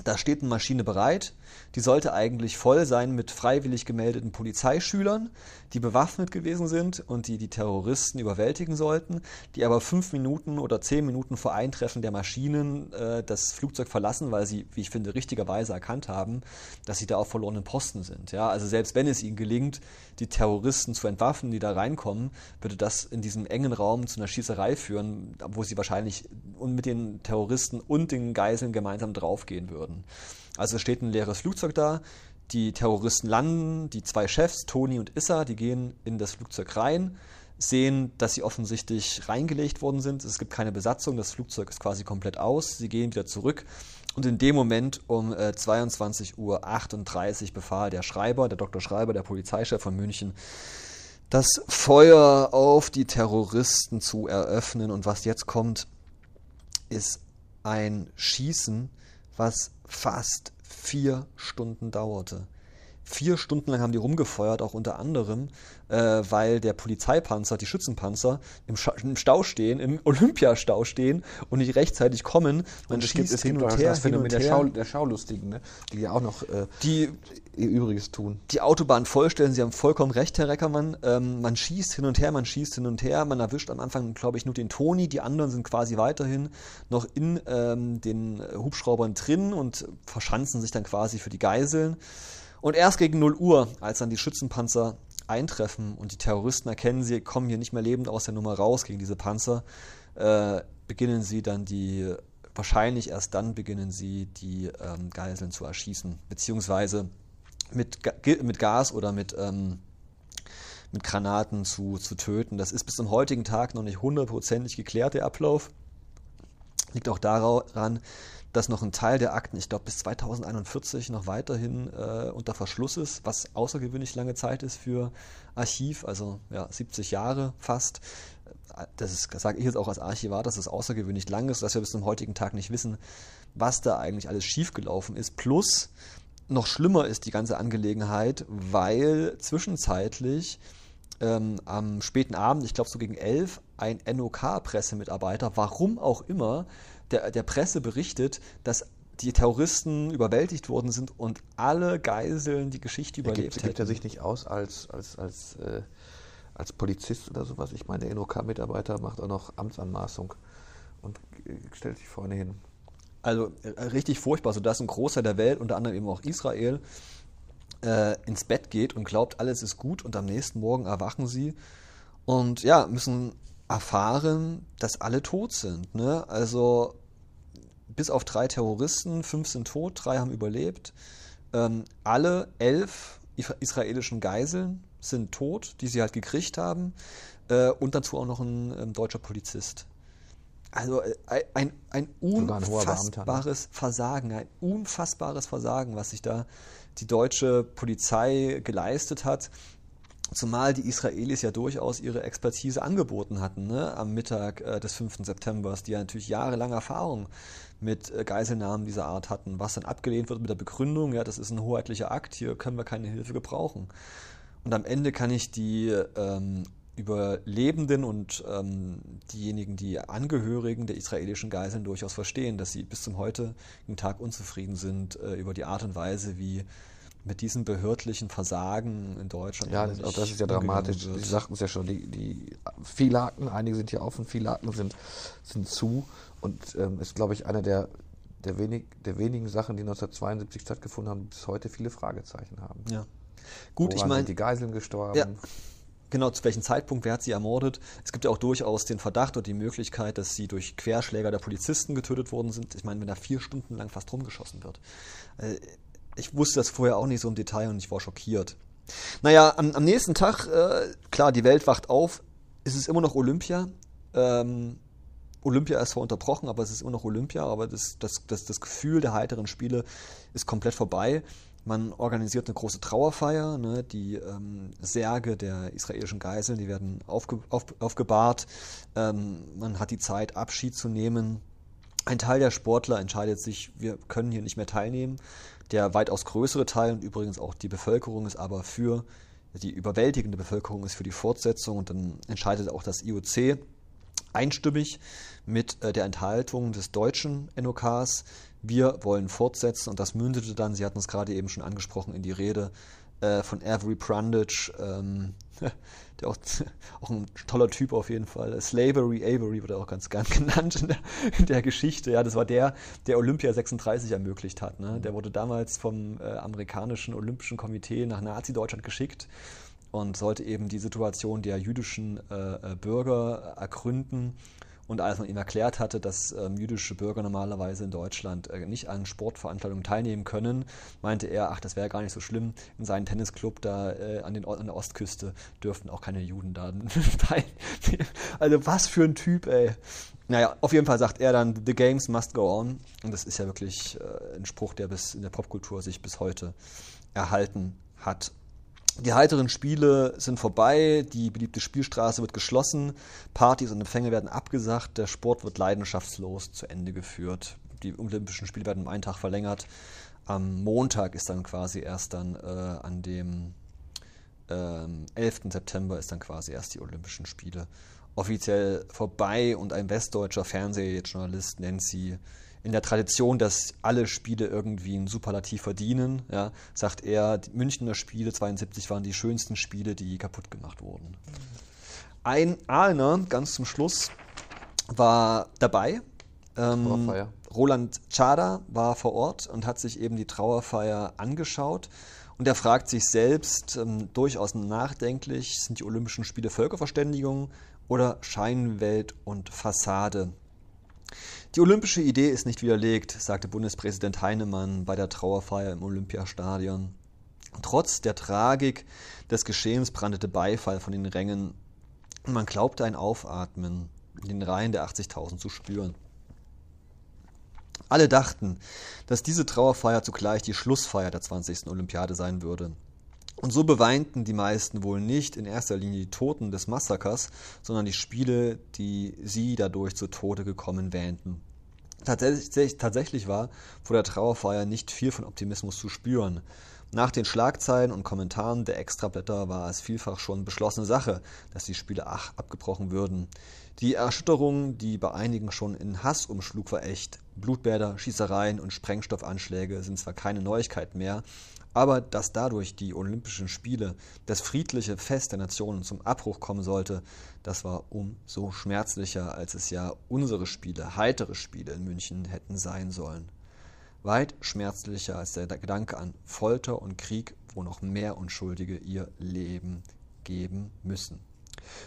Da steht eine Maschine bereit. Die sollte eigentlich voll sein mit freiwillig gemeldeten Polizeischülern, die bewaffnet gewesen sind und die die Terroristen überwältigen sollten, die aber fünf Minuten oder zehn Minuten vor Eintreffen der Maschinen äh, das Flugzeug verlassen, weil sie, wie ich finde, richtigerweise erkannt haben, dass sie da auf verlorenen Posten sind. Ja, also selbst wenn es ihnen gelingt, die Terroristen zu entwaffnen, die da reinkommen, würde das in diesem engen Raum zu einer Schießerei führen, wo sie wahrscheinlich mit den Terroristen und den Geiseln gemeinsam draufgehen würden. Also steht ein leeres Flugzeug da, die Terroristen landen, die zwei Chefs, Tony und Issa, die gehen in das Flugzeug rein, sehen, dass sie offensichtlich reingelegt worden sind. Es gibt keine Besatzung, das Flugzeug ist quasi komplett aus. Sie gehen wieder zurück und in dem Moment um äh, 22.38 Uhr befahl der Schreiber, der Dr. Schreiber, der Polizeichef von München, das Feuer auf die Terroristen zu eröffnen. Und was jetzt kommt, ist ein Schießen, was fast vier Stunden dauerte. Vier Stunden lang haben die rumgefeuert, auch unter anderem, äh, weil der Polizeipanzer, die Schützenpanzer im, im, Stau stehen, im Olympiastau stehen und nicht rechtzeitig kommen. Man und es schießt gibt, es hin und her, das Phänomen der, Schau, der Schaulustigen, ne? die ja auch noch äh, die, ihr Übriges tun. Die Autobahn vollstellen, Sie haben vollkommen recht, Herr Reckermann. Ähm, man schießt hin und her, man schießt hin und her, man erwischt am Anfang, glaube ich, nur den Toni, die anderen sind quasi weiterhin noch in ähm, den Hubschraubern drin und verschanzen sich dann quasi für die Geiseln. Und erst gegen 0 Uhr, als dann die Schützenpanzer eintreffen und die Terroristen erkennen, sie kommen hier nicht mehr lebend aus der Nummer raus gegen diese Panzer, äh, beginnen sie dann die, wahrscheinlich erst dann beginnen sie die ähm, Geiseln zu erschießen, beziehungsweise mit, mit Gas oder mit, ähm, mit Granaten zu, zu töten. Das ist bis zum heutigen Tag noch nicht hundertprozentig geklärt, der Ablauf. Liegt auch daran, dass noch ein Teil der Akten, ich glaube bis 2041 noch weiterhin äh, unter Verschluss ist, was außergewöhnlich lange Zeit ist für Archiv, also ja, 70 Jahre fast. Das sage ich jetzt auch als Archivar, dass es außergewöhnlich lang ist, dass wir bis zum heutigen Tag nicht wissen, was da eigentlich alles schiefgelaufen ist. Plus, noch schlimmer ist die ganze Angelegenheit, weil zwischenzeitlich ähm, am späten Abend, ich glaube so gegen elf, ein NOK-Pressemitarbeiter, warum auch immer, der, der Presse berichtet, dass die Terroristen überwältigt worden sind und alle Geiseln die Geschichte überlebt gibt, gibt er sich nicht aus als, als, als, äh, als Polizist oder sowas? Ich meine, der NOK-Mitarbeiter macht auch noch Amtsanmaßung und stellt sich vorne hin. Also äh, richtig furchtbar, sodass ein Großteil der Welt, unter anderem eben auch Israel, äh, ins Bett geht und glaubt, alles ist gut und am nächsten Morgen erwachen sie und ja, müssen erfahren, dass alle tot sind. Ne? Also bis auf drei Terroristen, fünf sind tot, drei haben überlebt. Ähm, alle elf israelischen Geiseln sind tot, die sie halt gekriegt haben. Äh, und dazu auch noch ein ähm, deutscher Polizist. Also äh, ein, ein unfassbares ein Versagen, ein unfassbares Versagen, was sich da die deutsche Polizei geleistet hat. Zumal die Israelis ja durchaus ihre Expertise angeboten hatten ne, am Mittag äh, des 5. September, die ja natürlich jahrelange Erfahrung mit äh, Geiselnahmen dieser Art hatten, was dann abgelehnt wird mit der Begründung, ja, das ist ein hoheitlicher Akt, hier können wir keine Hilfe gebrauchen. Und am Ende kann ich die ähm, Überlebenden und ähm, diejenigen, die Angehörigen der israelischen Geiseln durchaus verstehen, dass sie bis zum heutigen Tag unzufrieden sind äh, über die Art und Weise, wie mit diesem behördlichen Versagen in Deutschland. Ja, das, auch das ist ja dramatisch. Sie sagten es ja schon, die, die viele Akten, einige sind hier offen, viele Akten sind, sind zu und ähm, ist, glaube ich, einer der, der, wenig, der wenigen Sachen, die 1972 stattgefunden haben, bis heute viele Fragezeichen haben. Ja. Gut, Woran ich meine. sind die Geiseln gestorben? Ja. Genau, zu welchem Zeitpunkt, wer hat sie ermordet? Es gibt ja auch durchaus den Verdacht oder die Möglichkeit, dass sie durch Querschläger der Polizisten getötet worden sind. Ich meine, wenn da vier Stunden lang fast rumgeschossen wird. Ich wusste das vorher auch nicht so im Detail und ich war schockiert. Naja, am, am nächsten Tag, äh, klar, die Welt wacht auf, ist es immer noch Olympia. Ähm, Olympia ist zwar unterbrochen, aber es ist immer noch Olympia, aber das, das, das, das Gefühl der heiteren Spiele ist komplett vorbei. Man organisiert eine große Trauerfeier, ne, die ähm, Särge der israelischen Geiseln, die werden aufge, auf, aufgebahrt. Ähm, man hat die Zeit, Abschied zu nehmen. Ein Teil der Sportler entscheidet sich, wir können hier nicht mehr teilnehmen. Der weitaus größere Teil und übrigens auch die Bevölkerung ist aber für, die überwältigende Bevölkerung ist für die Fortsetzung und dann entscheidet auch das IOC einstimmig mit äh, der Enthaltung des deutschen NOKs. Wir wollen fortsetzen und das mündete dann, Sie hatten es gerade eben schon angesprochen, in die Rede äh, von Avery Brundage, ähm, der auch, auch ein toller Typ auf jeden Fall. Slavery Avery wird er auch ganz gern genannt in der, in der, Geschichte. Ja, das war der, der Olympia 36 ermöglicht hat. Ne? Der wurde damals vom äh, amerikanischen Olympischen Komitee nach Nazi-Deutschland geschickt und sollte eben die Situation der jüdischen äh, äh Bürger ergründen und als man ihm erklärt hatte, dass ähm, jüdische Bürger normalerweise in Deutschland äh, nicht an Sportveranstaltungen teilnehmen können, meinte er, ach, das wäre gar nicht so schlimm. In seinem Tennisclub da äh, an, den, an der Ostküste dürften auch keine Juden da teilnehmen. Also was für ein Typ, ey. Naja, auf jeden Fall sagt er dann, The Games must go on. Und das ist ja wirklich äh, ein Spruch, der bis in der Popkultur sich bis heute erhalten hat. Die heiteren Spiele sind vorbei, die beliebte Spielstraße wird geschlossen, Partys und Empfänge werden abgesagt, der Sport wird leidenschaftslos zu Ende geführt. Die Olympischen Spiele werden um einen Tag verlängert. Am Montag ist dann quasi erst dann äh, an dem ähm, 11. September ist dann quasi erst die Olympischen Spiele offiziell vorbei und ein westdeutscher Fernsehjournalist nennt sie in der Tradition, dass alle Spiele irgendwie ein Superlativ verdienen, ja, sagt er, die Münchner Spiele 72 waren die schönsten Spiele, die kaputt gemacht wurden. Ein Ahlner, ganz zum Schluss, war dabei. Ähm, Roland Chada war vor Ort und hat sich eben die Trauerfeier angeschaut. Und er fragt sich selbst ähm, durchaus nachdenklich, sind die Olympischen Spiele Völkerverständigung oder Scheinwelt und Fassade? Die olympische Idee ist nicht widerlegt, sagte Bundespräsident Heinemann bei der Trauerfeier im Olympiastadion. Trotz der Tragik des Geschehens brandete Beifall von den Rängen man glaubte ein Aufatmen in den Reihen der 80.000 zu spüren. Alle dachten, dass diese Trauerfeier zugleich die Schlussfeier der 20. Olympiade sein würde. Und so beweinten die meisten wohl nicht in erster Linie die Toten des Massakers, sondern die Spiele, die sie dadurch zu Tode gekommen wähnten. Tatsächlich, tatsächlich war vor der Trauerfeier nicht viel von Optimismus zu spüren. Nach den Schlagzeilen und Kommentaren der Extrablätter war es vielfach schon beschlossene Sache, dass die Spiele ach abgebrochen würden. Die Erschütterung, die bei einigen schon in Hass umschlug, war echt. Blutbäder, Schießereien und Sprengstoffanschläge sind zwar keine Neuigkeit mehr, aber dass dadurch die Olympischen Spiele, das friedliche Fest der Nationen zum Abbruch kommen sollte, das war umso schmerzlicher, als es ja unsere Spiele, heitere Spiele in München hätten sein sollen. Weit schmerzlicher als der Gedanke an Folter und Krieg, wo noch mehr Unschuldige ihr Leben geben müssen.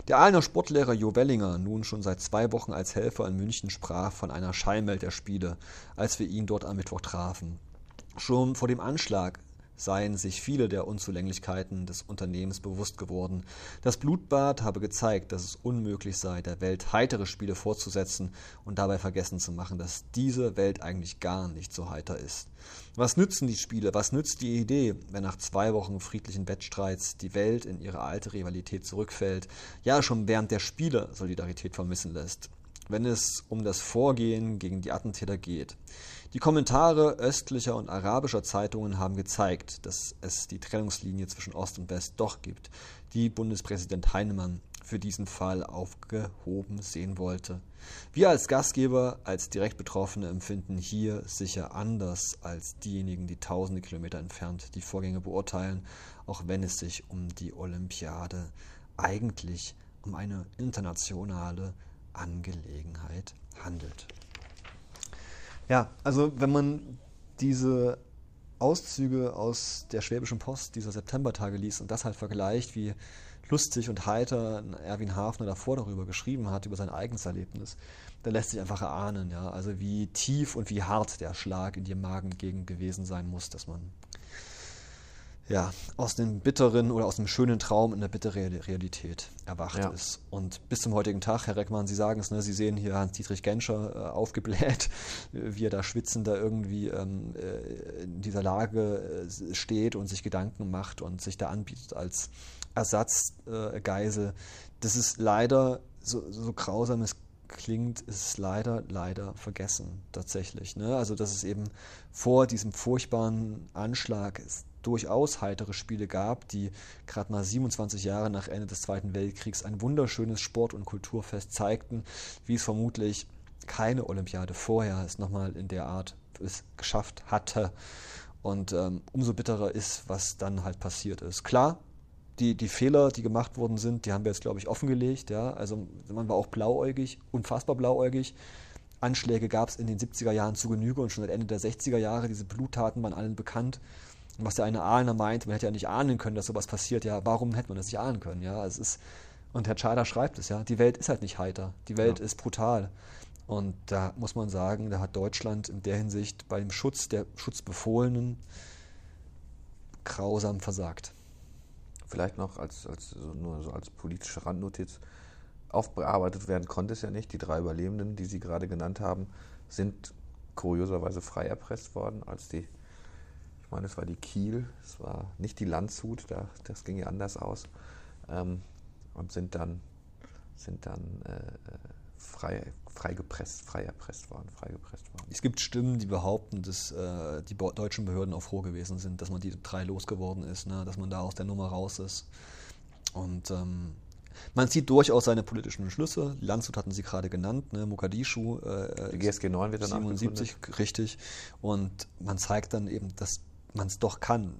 Der Aalener Sportlehrer Jo Wellinger, nun schon seit zwei Wochen als Helfer in München, sprach von einer Scheinwelt der Spiele, als wir ihn dort am Mittwoch trafen. Schon vor dem Anschlag seien sich viele der Unzulänglichkeiten des Unternehmens bewusst geworden. Das Blutbad habe gezeigt, dass es unmöglich sei, der Welt heitere Spiele fortzusetzen und dabei vergessen zu machen, dass diese Welt eigentlich gar nicht so heiter ist. Was nützen die Spiele, was nützt die Idee, wenn nach zwei Wochen friedlichen Wettstreits die Welt in ihre alte Rivalität zurückfällt, ja schon während der Spiele Solidarität vermissen lässt, wenn es um das Vorgehen gegen die Attentäter geht. Die Kommentare östlicher und arabischer Zeitungen haben gezeigt, dass es die Trennungslinie zwischen Ost und West doch gibt, die Bundespräsident Heinemann für diesen Fall aufgehoben sehen wollte. Wir als Gastgeber, als direkt Betroffene empfinden hier sicher anders als diejenigen, die tausende Kilometer entfernt die Vorgänge beurteilen, auch wenn es sich um die Olympiade eigentlich um eine internationale Angelegenheit handelt. Ja, also wenn man diese Auszüge aus der Schwäbischen Post dieser Septembertage liest und das halt vergleicht, wie lustig und heiter Erwin Hafner davor darüber geschrieben hat, über sein eigenes Erlebnis, dann lässt sich einfach erahnen, ja, also wie tief und wie hart der Schlag in die Magengegend gewesen sein muss, dass man ja, aus dem bitteren oder aus dem schönen Traum in der bitteren Realität erwacht ja. ist. Und bis zum heutigen Tag, Herr Reckmann, Sie sagen es, ne, Sie sehen hier Hans-Dietrich Genscher äh, aufgebläht, wie er da schwitzend da irgendwie ähm, äh, in dieser Lage äh, steht und sich Gedanken macht und sich da anbietet als Ersatzgeisel. Äh, das ist leider, so, so grausam es klingt, ist es leider, leider vergessen, tatsächlich. Ne? Also, dass es eben vor diesem furchtbaren Anschlag ist durchaus heitere Spiele gab, die gerade mal 27 Jahre nach Ende des Zweiten Weltkriegs ein wunderschönes Sport- und Kulturfest zeigten, wie es vermutlich keine Olympiade vorher es nochmal in der Art es geschafft hatte. Und ähm, umso bitterer ist, was dann halt passiert ist. Klar, die, die Fehler, die gemacht worden sind, die haben wir jetzt, glaube ich, offengelegt. Ja? Also man war auch blauäugig, unfassbar blauäugig. Anschläge gab es in den 70er Jahren zu Genüge und schon seit Ende der 60er Jahre. Diese Bluttaten waren allen bekannt was der eine Ahner meint, man hätte ja nicht ahnen können, dass sowas passiert. Ja, warum hätte man das nicht ahnen können? Ja, es ist, und Herr Tschada schreibt es, ja, die Welt ist halt nicht heiter. Die Welt ja. ist brutal. Und da muss man sagen, da hat Deutschland in der Hinsicht beim Schutz der Schutzbefohlenen grausam versagt. Vielleicht noch als, als, nur so als politische Randnotiz. Aufbearbeitet werden konnte es ja nicht. Die drei Überlebenden, die Sie gerade genannt haben, sind kurioserweise frei erpresst worden, als die ich meine, es war die Kiel, es war nicht die Landshut, da, das ging ja anders aus. Ähm, und sind dann, sind dann äh, frei, frei gepresst, frei erpresst worden, freigepresst worden. Es gibt Stimmen, die behaupten, dass äh, die deutschen Behörden auch froh gewesen sind, dass man die drei losgeworden ist, ne? dass man da aus der Nummer raus ist. Und ähm, man sieht durchaus seine politischen Schlüsse. Landshut hatten Sie gerade genannt, ne? Mogadischu. Äh, die GSG 9 wird dann 77, richtig. Und man zeigt dann eben, dass man es doch kann.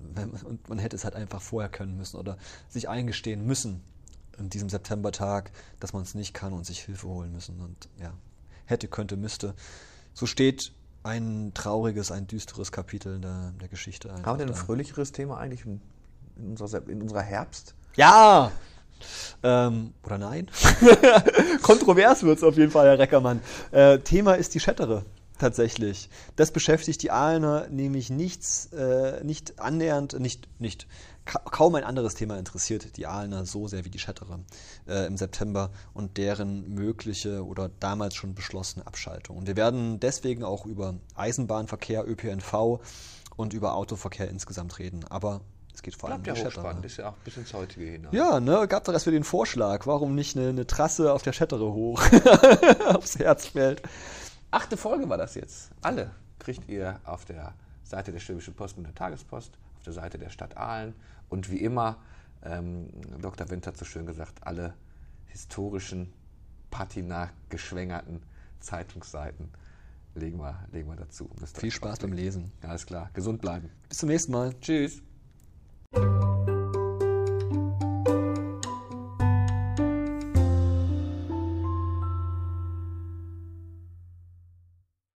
Und man hätte es halt einfach vorher können müssen oder sich eingestehen müssen in diesem Septembertag, dass man es nicht kann und sich Hilfe holen müssen. Und ja, hätte, könnte, müsste. So steht ein trauriges, ein düsteres Kapitel in der, der Geschichte. Haben wir denn ein fröhlicheres Thema eigentlich in, in, unserer, in unserer Herbst? Ja! Ähm, oder nein? Kontrovers wird es auf jeden Fall, Herr Reckermann. Äh, Thema ist die Schettere. Tatsächlich. Das beschäftigt die Aalener nämlich nichts, äh, nicht annähernd, nicht, nicht, kaum ein anderes Thema interessiert die Aalener so sehr wie die Schetterer äh, im September und deren mögliche oder damals schon beschlossene Abschaltung. Und wir werden deswegen auch über Eisenbahnverkehr, ÖPNV und über Autoverkehr insgesamt reden. Aber es geht vor allem Bleibt um ja die hochspannend, ist ja auch bis ins heutige hinein. Ja, ne, gab doch erst wieder den Vorschlag, warum nicht eine, eine Trasse auf der Schettere hoch aufs Herzfeld. Achte Folge war das jetzt. Alle kriegt ihr auf der Seite der Schwäbischen Post und der Tagespost, auf der Seite der Stadt Aalen und wie immer, ähm, Dr. Wendt hat so schön gesagt, alle historischen, patina geschwängerten Zeitungsseiten legen wir, legen wir dazu. Viel Spaß beim Lesen. Alles klar, gesund bleiben. Bis zum nächsten Mal. Tschüss.